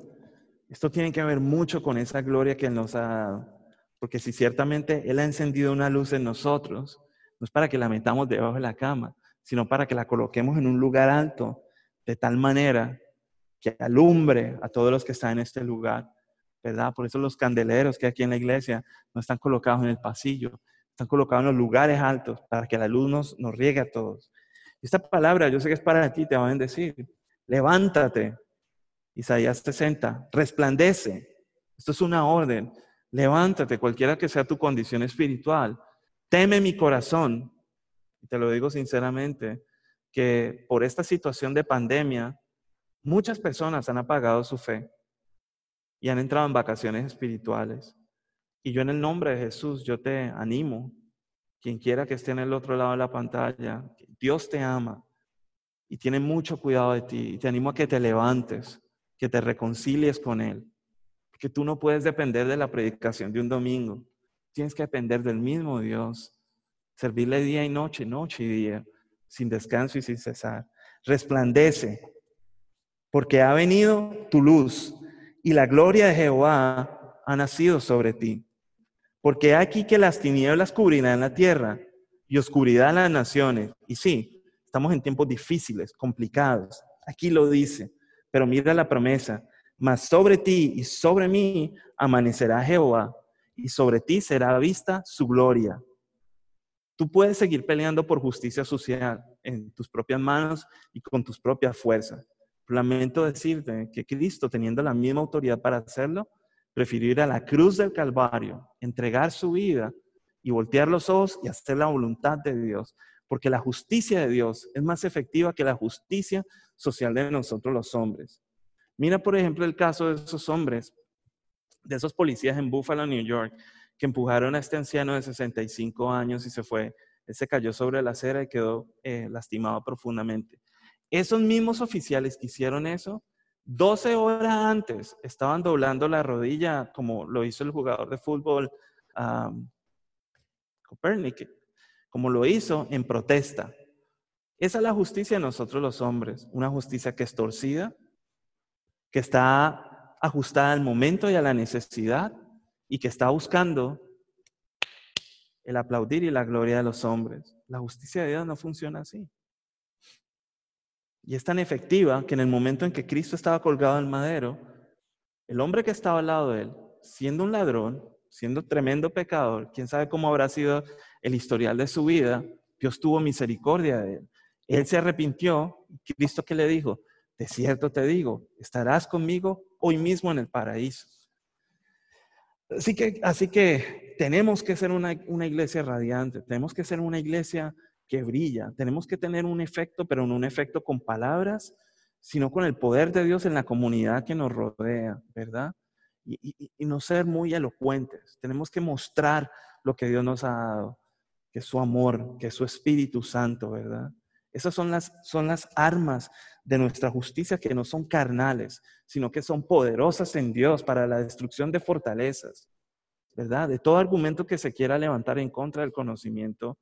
Esto tiene que ver mucho con esa gloria que Él nos ha dado, porque si ciertamente Él ha encendido una luz en nosotros, no es para que la metamos debajo de la cama, sino para que la coloquemos en un lugar alto, de tal manera que alumbre a todos los que están en este lugar, ¿verdad? Por eso los candeleros que aquí en la iglesia no están colocados en el pasillo, están colocados en los lugares altos para que la luz nos, nos riegue a todos. Esta palabra, yo sé que es para ti, te va a bendecir. Levántate. Isaías 60, resplandece. Esto es una orden. Levántate, cualquiera que sea tu condición espiritual. Teme mi corazón. Te lo digo sinceramente, que por esta situación de pandemia, Muchas personas han apagado su fe y han entrado en vacaciones espirituales. Y yo en el nombre de Jesús, yo te animo, quien quiera que esté en el otro lado de la pantalla, Dios te ama y tiene mucho cuidado de ti. Y te animo a que te levantes, que te reconcilies con Él. Porque tú no puedes depender de la predicación de un domingo. Tienes que depender del mismo Dios. Servirle día y noche, noche y día, sin descanso y sin cesar. resplandece, porque ha venido tu luz y la gloria de Jehová ha nacido sobre ti. Porque aquí que las tinieblas cubrirán la tierra y oscuridad las naciones. Y sí, estamos en tiempos difíciles, complicados. Aquí lo dice, pero mira la promesa. Mas sobre ti y sobre mí amanecerá Jehová y sobre ti será vista su gloria. Tú puedes seguir peleando por justicia social en tus propias manos y con tus propias fuerzas. Lamento decirte que Cristo, teniendo la misma autoridad para hacerlo, prefirió ir a la cruz del Calvario, entregar su vida y voltear los ojos y hacer la voluntad de Dios. Porque la justicia de Dios es más efectiva que la justicia social de nosotros los hombres. Mira, por ejemplo, el caso de esos hombres, de esos policías en Buffalo, New York, que empujaron a este anciano de 65 años y se fue. Él se cayó sobre la acera y quedó eh, lastimado profundamente. Esos mismos oficiales que hicieron eso, 12 horas antes estaban doblando la rodilla, como lo hizo el jugador de fútbol um, Copernic, como lo hizo en protesta. Esa es la justicia de nosotros los hombres, una justicia que es torcida, que está ajustada al momento y a la necesidad, y que está buscando el aplaudir y la gloria de los hombres. La justicia de Dios no funciona así. Y es tan efectiva que en el momento en que Cristo estaba colgado en madero, el hombre que estaba al lado de él, siendo un ladrón, siendo tremendo pecador, quién sabe cómo habrá sido el historial de su vida, Dios tuvo misericordia de él. Él se arrepintió, Cristo que le dijo, de cierto te digo, estarás conmigo hoy mismo en el paraíso. Así que, así que tenemos que ser una, iglesia radiante, tenemos que ser una iglesia que brilla, tenemos que tener un efecto, pero no un efecto con palabras, sino con el poder de Dios en la comunidad que nos rodea, ¿verdad? Y, no ser muy elocuentes, tenemos que mostrar lo que Dios nos ha dado, que es su amor, que es su Espíritu Santo, ¿verdad? Esas son las, son las armas de nuestra justicia que no son carnales, sino que son poderosas en Dios para la destrucción de fortalezas, ¿verdad? De todo argumento que se quiera levantar en contra del conocimiento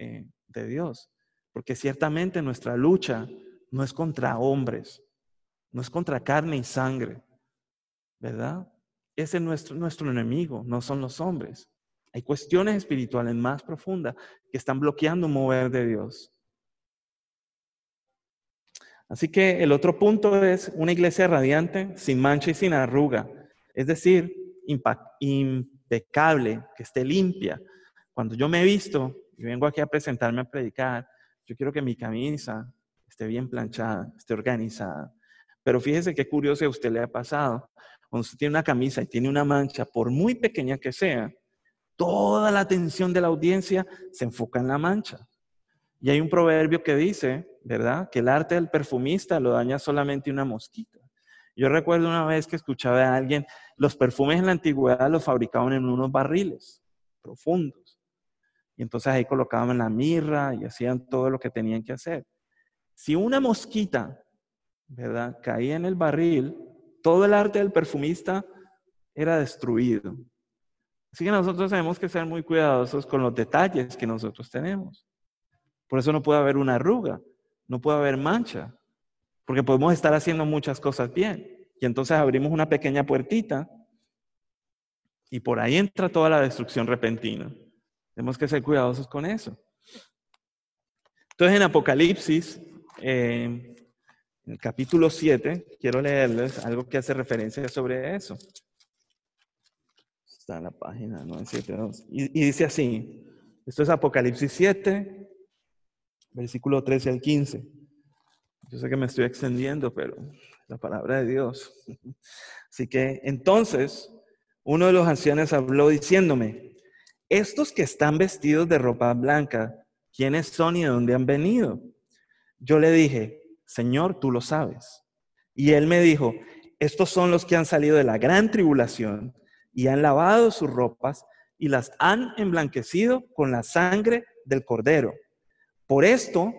eh, de Dios. Porque ciertamente nuestra lucha no es contra hombres, no es contra carne y sangre, ¿verdad? Ese es nuestro, nuestro enemigo, no son los hombres. Hay cuestiones espirituales más profundas que están bloqueando mover de Dios. Así que el otro punto es una iglesia radiante, sin mancha y sin arruga, es decir, impecable, que esté limpia. Cuando yo me he visto y vengo aquí a presentarme a predicar, yo quiero que mi camisa esté bien planchada, esté organizada. Pero fíjese qué curioso a usted le ha pasado. Cuando usted tiene una camisa y tiene una mancha, por muy pequeña que sea, toda la atención de la audiencia se enfoca en la mancha. Y hay un proverbio que dice, ¿verdad? Que el arte del perfumista lo daña solamente una mosquita. Yo recuerdo una vez que escuchaba a alguien, los perfumes en la antigüedad los fabricaban en unos barriles profundos. Y entonces ahí colocaban la mirra y hacían todo lo que tenían que hacer. Si una mosquita, ¿verdad? Caía en el barril, todo el arte del perfumista era destruido. Así que nosotros tenemos que ser muy cuidadosos con los detalles que nosotros tenemos. Por eso no puede haber una arruga, no puede haber mancha, porque podemos estar haciendo muchas cosas bien. Y entonces abrimos una pequeña puertita y por ahí entra toda la destrucción repentina. Tenemos que ser cuidadosos con eso. Entonces en Apocalipsis, eh, en el capítulo 7, quiero leerles algo que hace referencia sobre eso. Está en la página 972. Y, y dice así, esto es Apocalipsis 7, versículo 13 al 15. Yo sé que me estoy extendiendo, pero la palabra de Dios. Así que entonces uno de los ancianos habló diciéndome, estos que están vestidos de ropa blanca, ¿quiénes son y de dónde han venido? Yo le dije, Señor, tú lo sabes. Y él me dijo, estos son los que han salido de la gran tribulación y han lavado sus ropas y las han emblanquecido con la sangre del cordero. Por esto,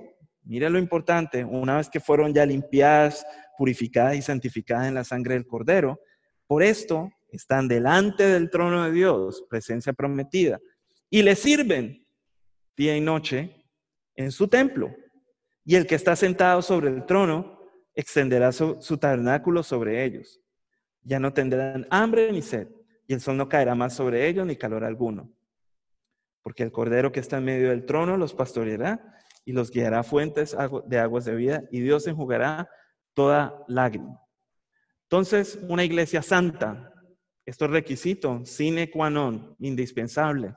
mire lo importante, una vez que fueron ya limpiadas, purificadas y santificadas en la sangre del Cordero, por esto están delante del trono de Dios, presencia prometida, y le sirven día y noche en su templo. Y el que está sentado sobre el trono extenderá su, tabernáculo sobre ellos. Ya no tendrán hambre ni sed, y el sol no caerá más sobre ellos ni calor alguno. Porque el cordero que está en medio del trono los pastoreará y los guiará a fuentes de aguas de vida, y Dios enjugará toda lágrima. Entonces, una iglesia santa, esto es requisito, sine qua non, indispensable.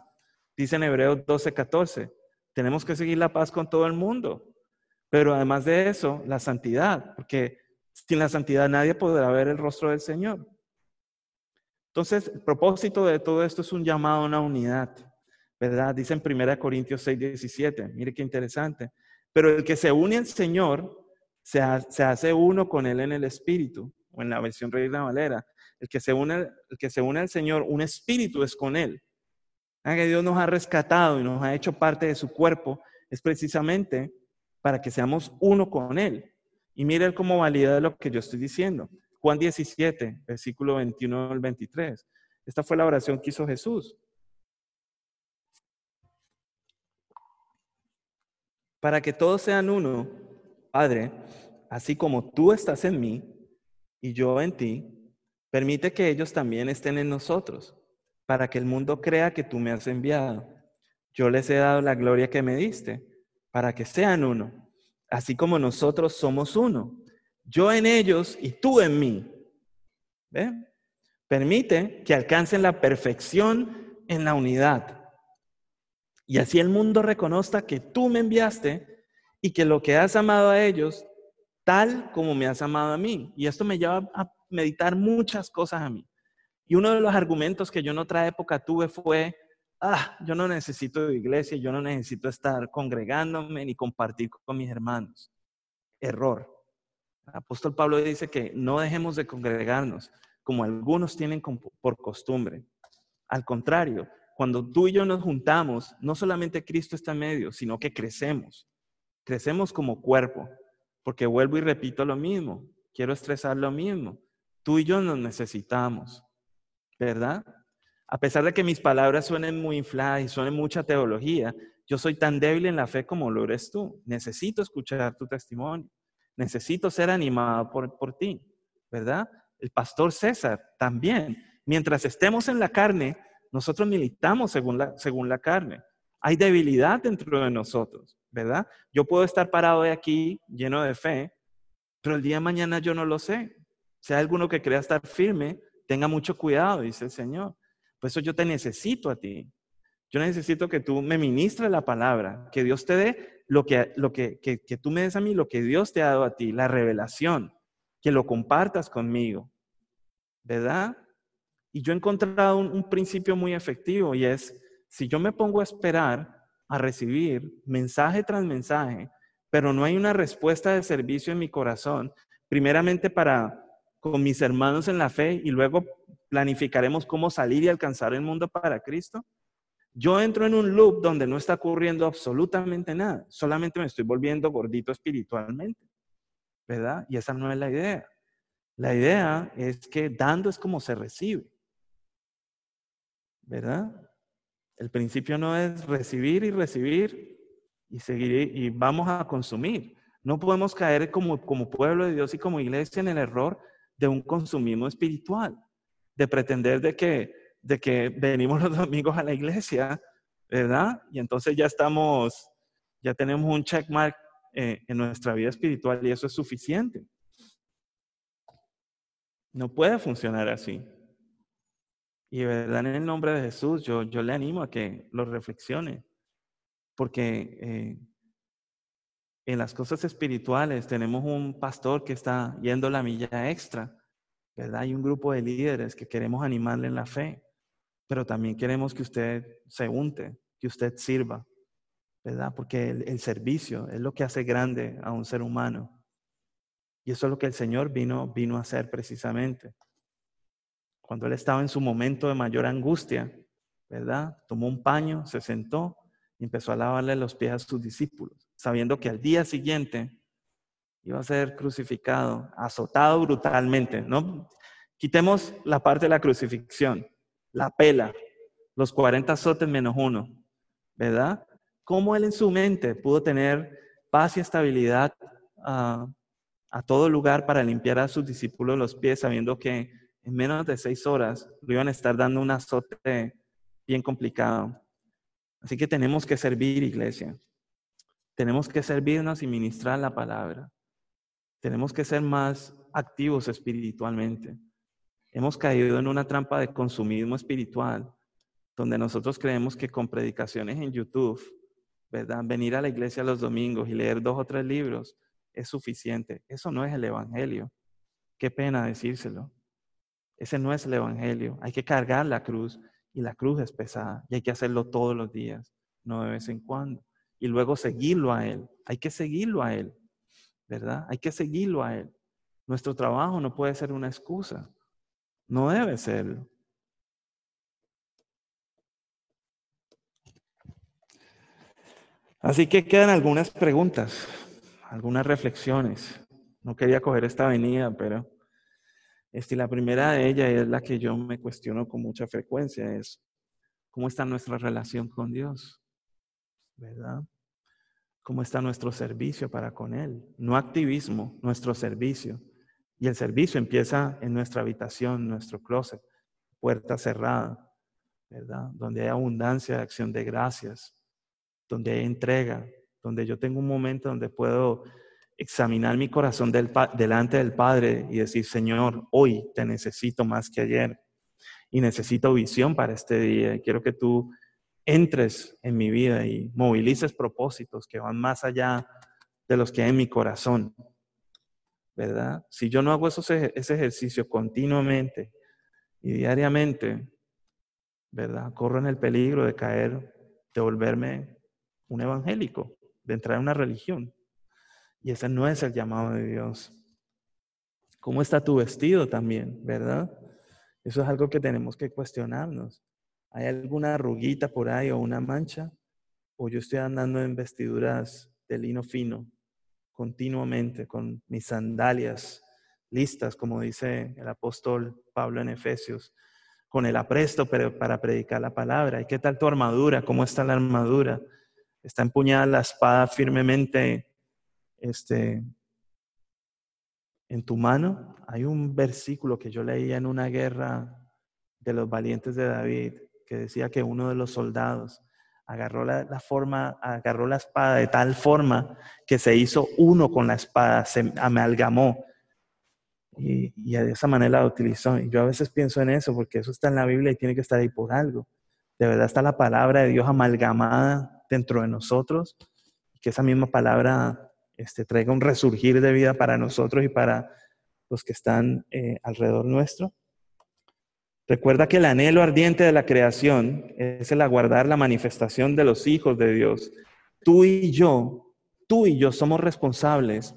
Dice en Hebreos 12:14, tenemos que seguir la paz con todo el mundo. Pero además de eso, la santidad, porque sin la santidad nadie podrá ver el rostro del Señor. Entonces, el propósito de todo esto es un llamado a una unidad, ¿verdad? Dice en 1 Corintios 6, 17, mire qué interesante. Pero el que se une al Señor se, hace uno con Él en el Espíritu, o en la versión Reina Valera. El que, se une, el que se une al Señor, un espíritu es con Él. Que Dios nos ha rescatado y nos ha hecho parte de su cuerpo, es precisamente para que seamos uno con Él. Y mire cómo valida lo que yo estoy diciendo. Juan 17, versículo 21 al 23. Esta fue la oración que hizo Jesús. Para que todos sean uno, Padre, así como tú estás en mí y yo en ti, permite que ellos también estén en nosotros, para que el mundo crea que tú me has enviado. Yo les he dado la gloria que me diste, para que sean uno así como nosotros somos uno. Yo en ellos y tú en mí. ¿Ve? Permite que alcancen la perfección en la unidad. Y así el mundo reconozca que tú me enviaste y que lo que has amado a ellos, tal como me has amado a mí. Y esto me lleva a meditar muchas cosas a mí. Y uno de los argumentos que yo en otra época tuve fue, ah, yo no necesito de iglesia, yo no necesito estar congregándome ni compartir con mis hermanos. Error. Apóstol Pablo dice que no dejemos de congregarnos como algunos tienen por costumbre. Al contrario, cuando tú y yo nos juntamos, no solamente Cristo está en medio, sino que crecemos. Crecemos como cuerpo, porque vuelvo y repito lo mismo, quiero estresar lo mismo. Tú y yo nos necesitamos, ¿verdad? A pesar de que mis palabras suenen muy infladas y suenen mucha teología, yo soy tan débil en la fe como lo eres tú. Necesito escuchar tu testimonio. Necesito ser animado por, por ti, ¿verdad? El pastor César también. Mientras estemos en la carne, nosotros militamos según la, según la carne. Hay debilidad dentro de nosotros, ¿verdad? Yo puedo estar parado de aquí lleno de fe, pero el día de mañana yo no lo sé. Si hay alguno que crea estar firme, tenga mucho cuidado, dice el Señor. Por eso yo te necesito a ti. Yo necesito que tú me ministres la palabra, que Dios te dé lo que, lo que, que, tú me des a mí, lo que Dios te ha dado a ti, la revelación, que lo compartas conmigo. ¿Verdad? Y yo he encontrado un, un principio muy efectivo y es, si yo me pongo a esperar a recibir mensaje tras mensaje, pero no hay una respuesta de servicio en mi corazón, primeramente para con mis hermanos en la fe y luego planificaremos cómo salir y alcanzar el mundo para Cristo, yo entro en un loop donde no está ocurriendo absolutamente nada, solamente me estoy volviendo gordito espiritualmente, ¿verdad? Y esa no es la idea. La idea es que dando es como se recibe, ¿verdad? El principio no es recibir y recibir y seguir y vamos a consumir. No podemos caer como, como pueblo de Dios y como iglesia en el error de un consumismo espiritual de pretender de que, de que venimos los domingos a la iglesia, ¿verdad? Y entonces ya estamos, ya tenemos un checkmark eh, en nuestra vida espiritual y eso es suficiente. No puede funcionar así. Y verdad, en el nombre de Jesús, yo, yo le animo a que lo reflexione, porque eh, en las cosas espirituales tenemos un pastor que está yendo la milla extra ¿verdad? Hay un grupo de líderes que queremos animarle en la fe, pero también queremos que usted se unte, que usted sirva, ¿verdad? Porque el, servicio es lo que hace grande a un ser humano. Y eso es lo que el Señor vino, vino a hacer precisamente. Cuando Él estaba en su momento de mayor angustia, ¿verdad? Tomó un paño, se sentó y empezó a lavarle los pies a sus discípulos, sabiendo que al día siguiente iba a ser crucificado, azotado brutalmente. No quitemos la parte de la crucifixión, la pela, los 40 azotes menos uno, ¿verdad? ¿Cómo él en su mente pudo tener paz y estabilidad a, a todo lugar para limpiar a sus discípulos los pies, sabiendo que en menos de seis horas lo iban a estar dando un azote bien complicado. Así que tenemos que servir, iglesia. Tenemos que servirnos y ministrar la palabra. Tenemos que ser más activos espiritualmente. Hemos caído en una trampa de consumismo espiritual, donde nosotros creemos que con predicaciones en YouTube, ¿verdad? Venir a la iglesia los domingos y leer dos o tres libros es suficiente. Eso no es el Evangelio. Qué pena decírselo. Ese no es el Evangelio. Hay que cargar la cruz y la cruz es pesada y hay que hacerlo todos los días, no de vez en cuando. Y luego seguirlo a Él. Hay que seguirlo a Él, ¿verdad? Hay que seguirlo a Él. Nuestro trabajo no puede ser una excusa. No debe serlo. Así que quedan algunas preguntas, algunas reflexiones. No quería coger esta avenida, pero este, la primera de ellas es la que yo me cuestiono con mucha frecuencia, es cómo está nuestra relación con Dios, ¿verdad? ¿Cómo está nuestro servicio para con Él? No activismo, nuestro servicio. Y el servicio empieza en nuestra habitación, nuestro closet, puerta cerrada, ¿verdad? Donde hay abundancia de acción de gracias, donde hay entrega, donde yo tengo un momento donde puedo examinar mi corazón delante del Padre y decir, Señor, hoy te necesito más que ayer y necesito visión para este día. quiero que tú entres en mi vida y movilices propósitos que van más allá de los que hay en mi corazón. ¿Verdad? Si yo no hago ese ejercicio continuamente y diariamente, ¿verdad? Corro en el peligro de caer, de volverme un evangélico, de entrar en una religión. Y ese no es el llamado de Dios. ¿Cómo está tu vestido también, verdad? Eso es algo que tenemos que cuestionarnos. ¿Hay alguna arruguita por ahí o una mancha? ¿O yo estoy andando en vestiduras de lino fino continuamente con mis sandalias listas, como dice el apóstol Pablo en Efesios, con el apresto para predicar la palabra? ¿Y qué tal tu armadura? ¿Cómo está la armadura? ¿Está empuñada la espada firmemente este, en tu mano. Hay un versículo que yo leía en una guerra de los valientes de David que decía que uno de los soldados agarró la, forma, agarró la espada de tal forma que se hizo uno con la espada, se amalgamó. Y, y, de esa manera la utilizó. Y yo a veces pienso en eso porque eso está en la Biblia y tiene que estar ahí por algo. De verdad está la palabra de Dios amalgamada dentro de nosotros, que esa misma palabra este, traiga un resurgir de vida para nosotros y para los que están eh, alrededor nuestro. Recuerda que el anhelo ardiente de la creación es el aguardar la manifestación de los hijos de Dios. Tú y yo, tú y yo somos responsables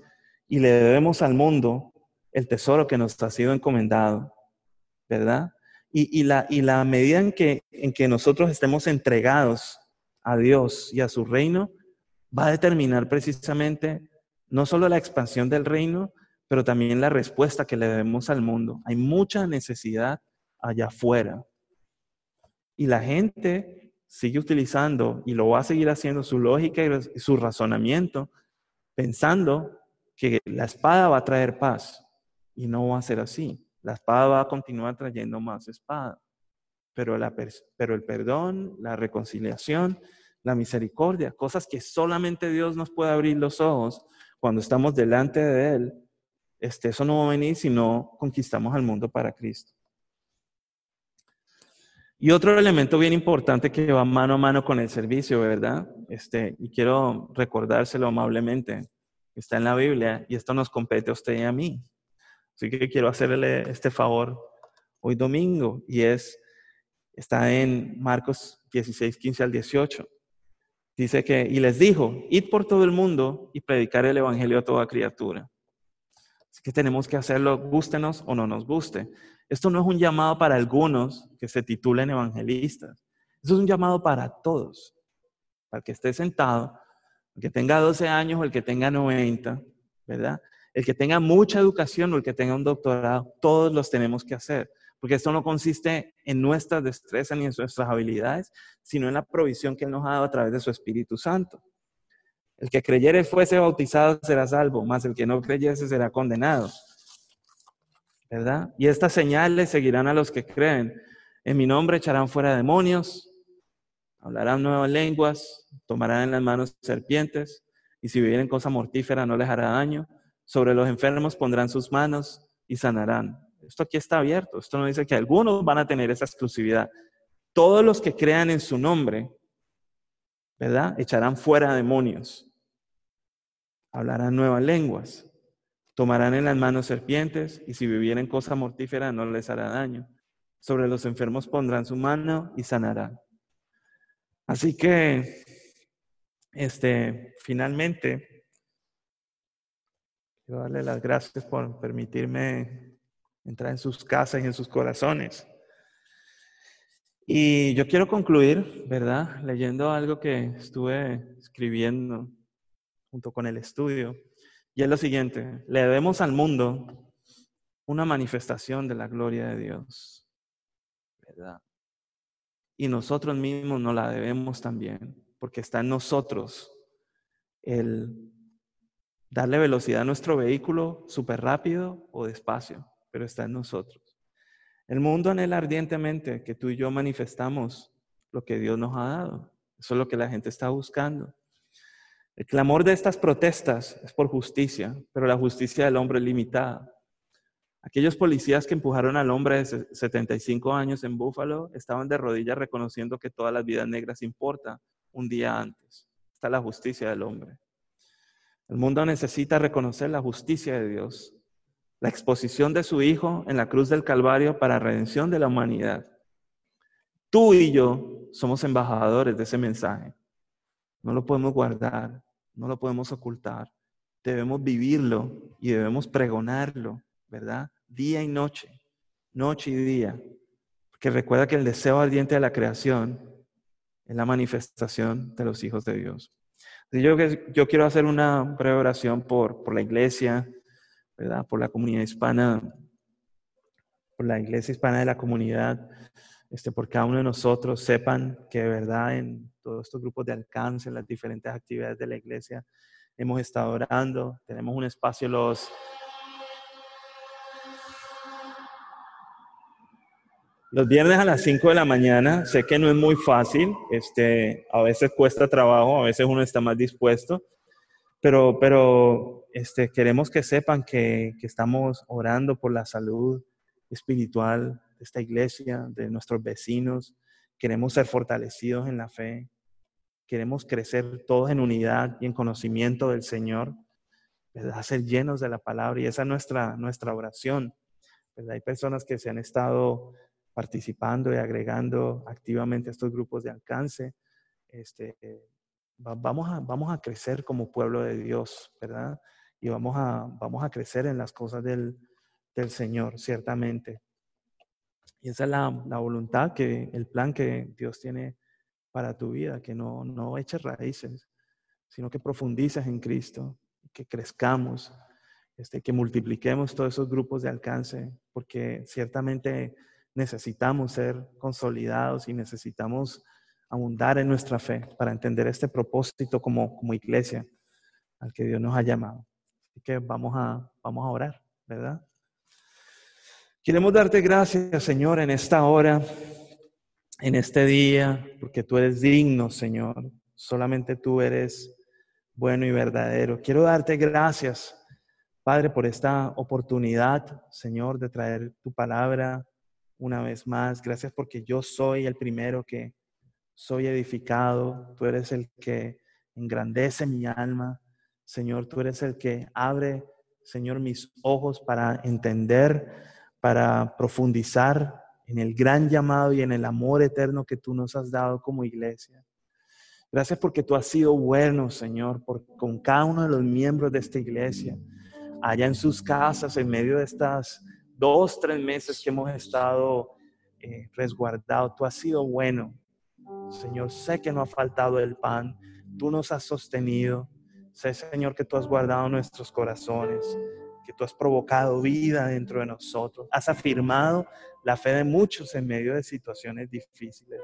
y le debemos al mundo el tesoro que nos ha sido encomendado, ¿verdad? Y, la, y la medida en que, en que nosotros estemos entregados a Dios y a su reino, va a determinar precisamente no solo la expansión del reino, pero también la respuesta que le debemos al mundo. Hay mucha necesidad allá afuera. Y la gente sigue utilizando y lo va a seguir haciendo su lógica y su razonamiento, pensando que la espada va a traer paz. Y no va a ser así. La espada va a continuar trayendo más espada. Pero, la, pero el perdón, la reconciliación la misericordia, cosas que solamente Dios nos puede abrir los ojos cuando estamos delante de Él. Este, eso no va a venir si no conquistamos al mundo para Cristo. Y otro elemento bien importante que va mano a mano con el servicio, ¿verdad? Este, y quiero recordárselo amablemente, está en la Biblia y esto nos compete a usted y a mí. Así que quiero hacerle este favor hoy domingo y es, está en Marcos 16, 15 al 18. Dice que, y les dijo, id por todo el mundo y predicar el Evangelio a toda criatura. Que tenemos que hacerlo, gústenos o no nos guste. Esto no es un llamado para algunos que se titulen evangelistas. Esto es un llamado para todos. Para el que esté sentado, el que tenga 12 años o el que tenga 90, ¿verdad? El que tenga mucha educación o el que tenga un doctorado, todos los tenemos que hacer porque esto no consiste en nuestras destrezas ni en nuestras habilidades, sino en la provisión que Él nos ha dado a través de su Espíritu Santo. El que creyere fuese bautizado será salvo, mas el que no creyese será condenado. ¿Verdad? Y estas señales seguirán a los que creen. En mi nombre echarán fuera demonios, hablarán nuevas lenguas, tomarán en las manos serpientes, y si vivieren cosa mortífera no les hará daño. Sobre los enfermos pondrán sus manos y sanarán. Esto aquí está abierto. Esto no dice que algunos van a tener esa exclusividad. Todos los que crean en su nombre, ¿verdad? Echarán fuera demonios. Hablarán nuevas lenguas. Tomarán en las manos serpientes y si vivieren cosa mortífera no les hará daño. Sobre los enfermos pondrán su mano y sanarán. Así que, este, finalmente, quiero darle las gracias por permitirme entrar en sus casas y en sus corazones. Y yo quiero concluir, ¿verdad? Leyendo algo que estuve escribiendo junto con el estudio. Y es lo siguiente, le debemos al mundo una manifestación de la gloria de Dios, ¿verdad? Y nosotros mismos nos la debemos también, porque está en nosotros el darle velocidad a nuestro vehículo súper rápido o despacio, pero está en nosotros. El mundo anhela ardientemente que tú y yo manifestamos lo que Dios nos ha dado. Eso es lo que la gente está buscando. El clamor de estas protestas es por justicia, pero la justicia del hombre es limitada. Aquellos policías que empujaron al hombre de 75 años en Búfalo estaban de rodillas reconociendo que todas las vidas negras importan un día antes. Está la justicia del hombre. El mundo necesita reconocer la justicia de Dios, la exposición de su Hijo en la cruz del Calvario para redención de la humanidad. Tú y yo somos embajadores de ese mensaje. No lo podemos guardar, no lo podemos ocultar. Debemos vivirlo y debemos pregonarlo, ¿verdad? Día y noche, noche y día. Porque recuerda que el deseo ardiente de la creación es la manifestación de los hijos de Dios. Yo, quiero hacer una breve oración por la iglesia, ¿verdad? Por la comunidad hispana, por la iglesia hispana de la comunidad, este, por cada uno de nosotros, sepan que de verdad en todos estos grupos de alcance, en las diferentes actividades de la iglesia. Hemos estado orando, tenemos un espacio los... Los viernes a las 5 de la mañana, sé que no es muy fácil, este, a veces cuesta trabajo, a veces uno está más dispuesto, pero, pero este, queremos que sepan que, que estamos orando por la salud espiritual de esta iglesia, de nuestros vecinos. Queremos ser fortalecidos en la fe. Queremos crecer todos en unidad y en conocimiento del Señor, ¿verdad? Ser llenos de la palabra y esa es nuestra, nuestra oración. Hay personas que se han estado participando y agregando activamente a estos grupos de alcance. Este, vamos, a, vamos a crecer como pueblo de Dios, ¿verdad? Y vamos a, vamos a crecer en las cosas del, del Señor, ciertamente. Y esa es la, la, voluntad, que, el plan que Dios tiene para tu vida, que no, no eches raíces, sino que profundices en Cristo, que crezcamos, este, que multipliquemos todos esos grupos de alcance, porque ciertamente necesitamos ser consolidados y necesitamos abundar en nuestra fe para entender este propósito como, como iglesia al que Dios nos ha llamado. Así que vamos a, vamos a orar, ¿verdad? Queremos darte gracias, Señor, en esta hora en este día, porque tú eres digno, Señor. Solamente tú eres bueno y verdadero. Quiero darte gracias, Padre, por esta oportunidad, Señor, de traer tu palabra una vez más. Gracias porque yo soy el primero que soy edificado. Tú eres el que engrandece mi alma. Señor, tú eres el que abre, Señor, mis ojos para entender, para profundizar en el gran llamado y en el amor eterno que tú nos has dado como iglesia. Gracias porque tú has sido bueno, Señor, por, con cada uno de los miembros de esta iglesia, allá en sus casas, en medio de estas dos, tres meses que hemos estado eh, resguardados. Tú has sido bueno, Señor. Sé que no ha faltado el pan, tú nos has sostenido. Sé, Señor, que tú has guardado nuestros corazones que tú has provocado vida dentro de nosotros. Has afirmado la fe de muchos en medio de situaciones difíciles.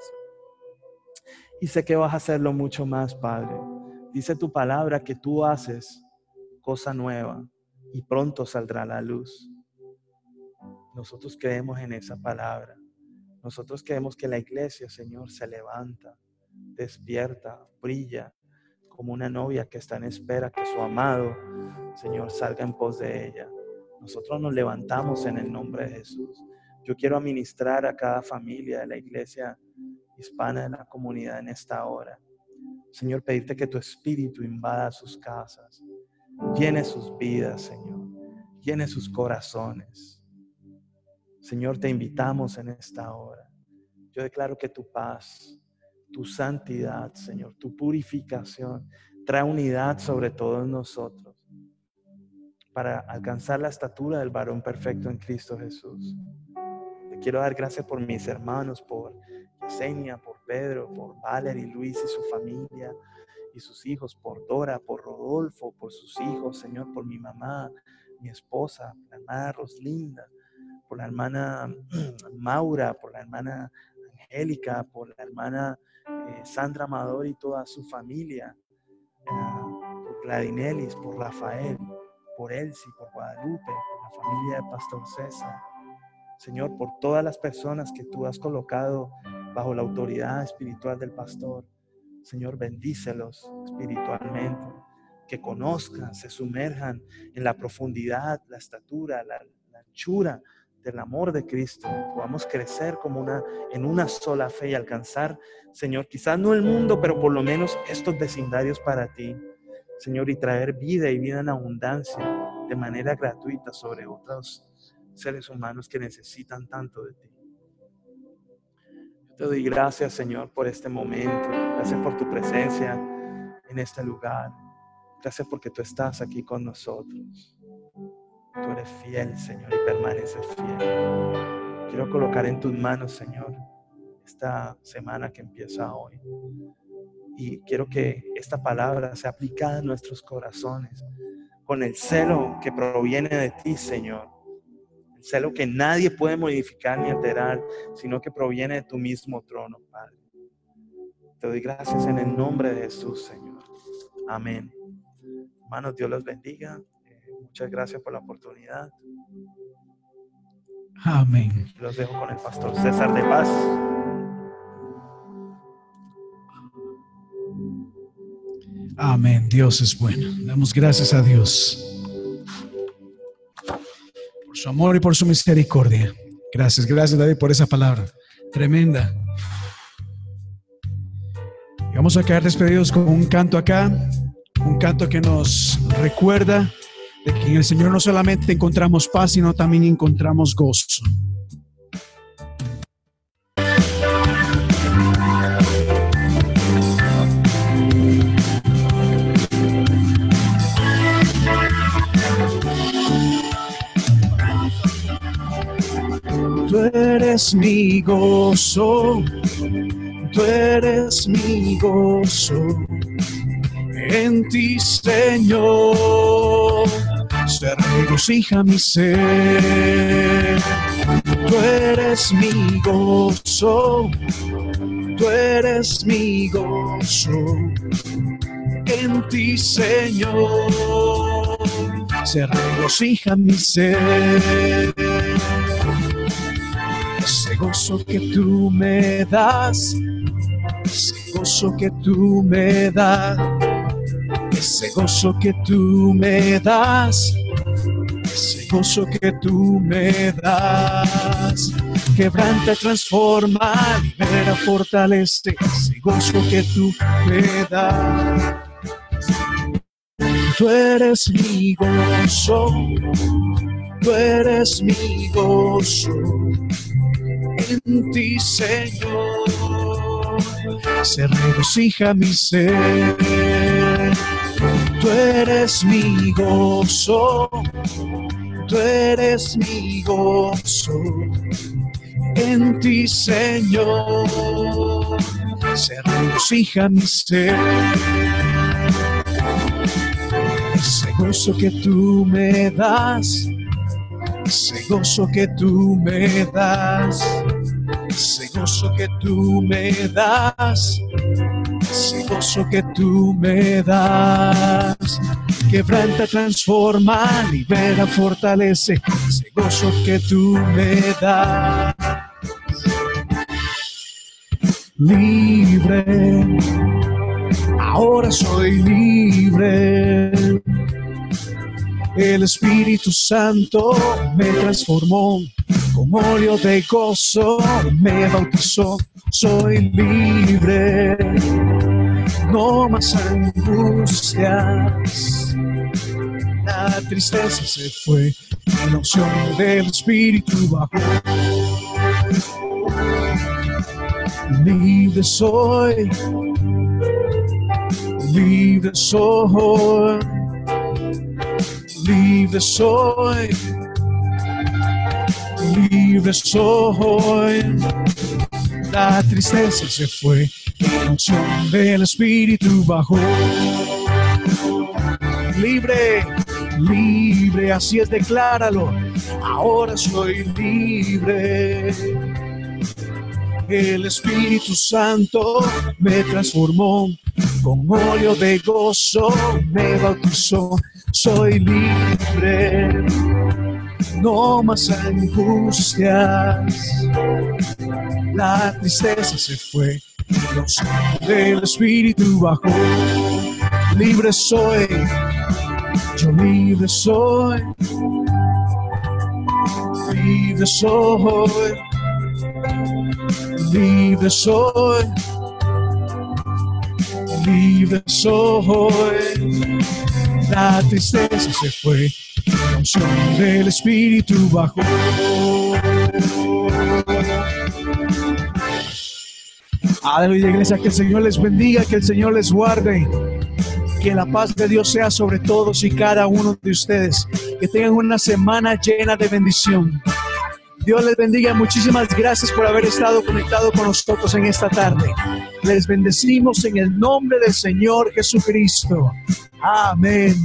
Y sé que vas a hacerlo mucho más, Padre, Dice tu palabra que tú haces cosa nueva y pronto saldrá la luz. Nosotros creemos en esa palabra. Nosotros creemos que la iglesia, Señor, se levanta, despierta, brilla como una novia que está en espera que su amado, Señor, salga en pos de ella. Nosotros nos levantamos en el nombre de Jesús. Yo quiero administrar a cada familia de la iglesia hispana de la comunidad en esta hora. Señor, pedirte que tu espíritu invada sus casas, llene sus vidas, Señor, llene sus corazones. Señor, te invitamos en esta hora. Yo declaro que tu paz, tu santidad, Señor, tu purificación, trae unidad sobre todos nosotros para alcanzar la estatura del varón perfecto en Cristo Jesús. Te quiero dar gracias por mis hermanos, por Yesenia, por Pedro, por Valerie, Luis y su familia y sus hijos, por Dora, por Rodolfo, por sus hijos, Señor, por mi mamá, mi esposa, la hermana Roslinda, por la hermana Maura, por la hermana Angélica, por la hermana eh, Sandra Amador y toda su familia, eh, por Cladinelis, por Rafael, por Elsie, por Guadalupe, por la familia de Pastor César. Señor, por todas las personas que tú has colocado bajo la autoridad espiritual del pastor. Señor, bendícelos espiritualmente, que conozcan, se sumerjan en la profundidad, la estatura, la, anchura del amor de Cristo, podamos crecer como una en una sola fe y alcanzar, Señor, quizás no el mundo, pero por lo menos estos vecindarios para ti. Señor, y traer vida y vida en abundancia de manera gratuita sobre otros seres humanos que necesitan tanto de ti. Te doy gracias, Señor, por este momento. Gracias por tu presencia en este lugar. Gracias porque tú estás aquí con nosotros. Tú eres fiel, Señor, y permaneces fiel. Quiero colocar en tus manos, Señor, esta semana que empieza hoy. Y quiero que esta palabra sea aplicada en nuestros corazones con el celo que proviene de ti, Señor. El celo que nadie puede modificar ni alterar, sino que proviene de tu mismo trono, Padre. Te doy gracias en el nombre de Jesús, Señor. Amén. Hermanos, Dios los bendiga. Muchas gracias por la oportunidad. Amén. Los dejo con el pastor César de Paz. Amén. Dios es bueno. Damos gracias a Dios por su amor y por su misericordia. Gracias, gracias David por esa palabra. Tremenda. Y vamos a quedar despedidos con un canto acá, un canto que nos recuerda de que en el Señor no solamente encontramos paz, sino también encontramos gozo. Tú eres mi gozo, tú eres mi gozo. En ti, Señor, se regocija mi ser. Tú eres mi gozo, tú eres mi gozo. En ti, Señor, se regocija mi ser ese gozo que tú me das, ese gozo que tú me das, ese gozo que tú me das, ese gozo que tú me das. Quebranta, transforma, libera, fortalece, ese gozo que tú me das. Tú eres mi gozo, tú eres mi gozo en ti, Señor, se regocija mi ser. Tú eres mi gozo, tú eres mi gozo. En ti, Señor, se regocija mi ser. Ese gozo que tú me das ese gozo que tú me das, ese gozo que tú me das, ese gozo que tú me das. Quebranta, transforma, libera, fortalece, ese gozo que tú me das. Libre, ahora soy libre. El Espíritu Santo me transformó, con óleo de gozo me bautizó, soy libre, no más angustias. La tristeza se fue, la del Espíritu bajó. Libre soy, libre soy libre soy, libre soy. La tristeza se fue, la unción del Espíritu bajó. Libre, libre, así es, decláralo. Ahora soy libre. El Espíritu Santo me transformó, con óleo de gozo me bautizó soy libre, no más angustias. La tristeza se fue, los del espíritu bajó. Libre soy, yo libre soy, libre soy, libre soy, libre soy. La tristeza se fue, del Espíritu bajó. Aleluya, iglesia, que el Señor les bendiga, que el Señor les guarde, que la paz de Dios sea sobre todos y cada uno de ustedes, que tengan una semana llena de bendición. Dios les bendiga. Muchísimas gracias por haber estado conectado con nosotros en esta tarde. Les bendecimos en el nombre del Señor Jesucristo. Amén.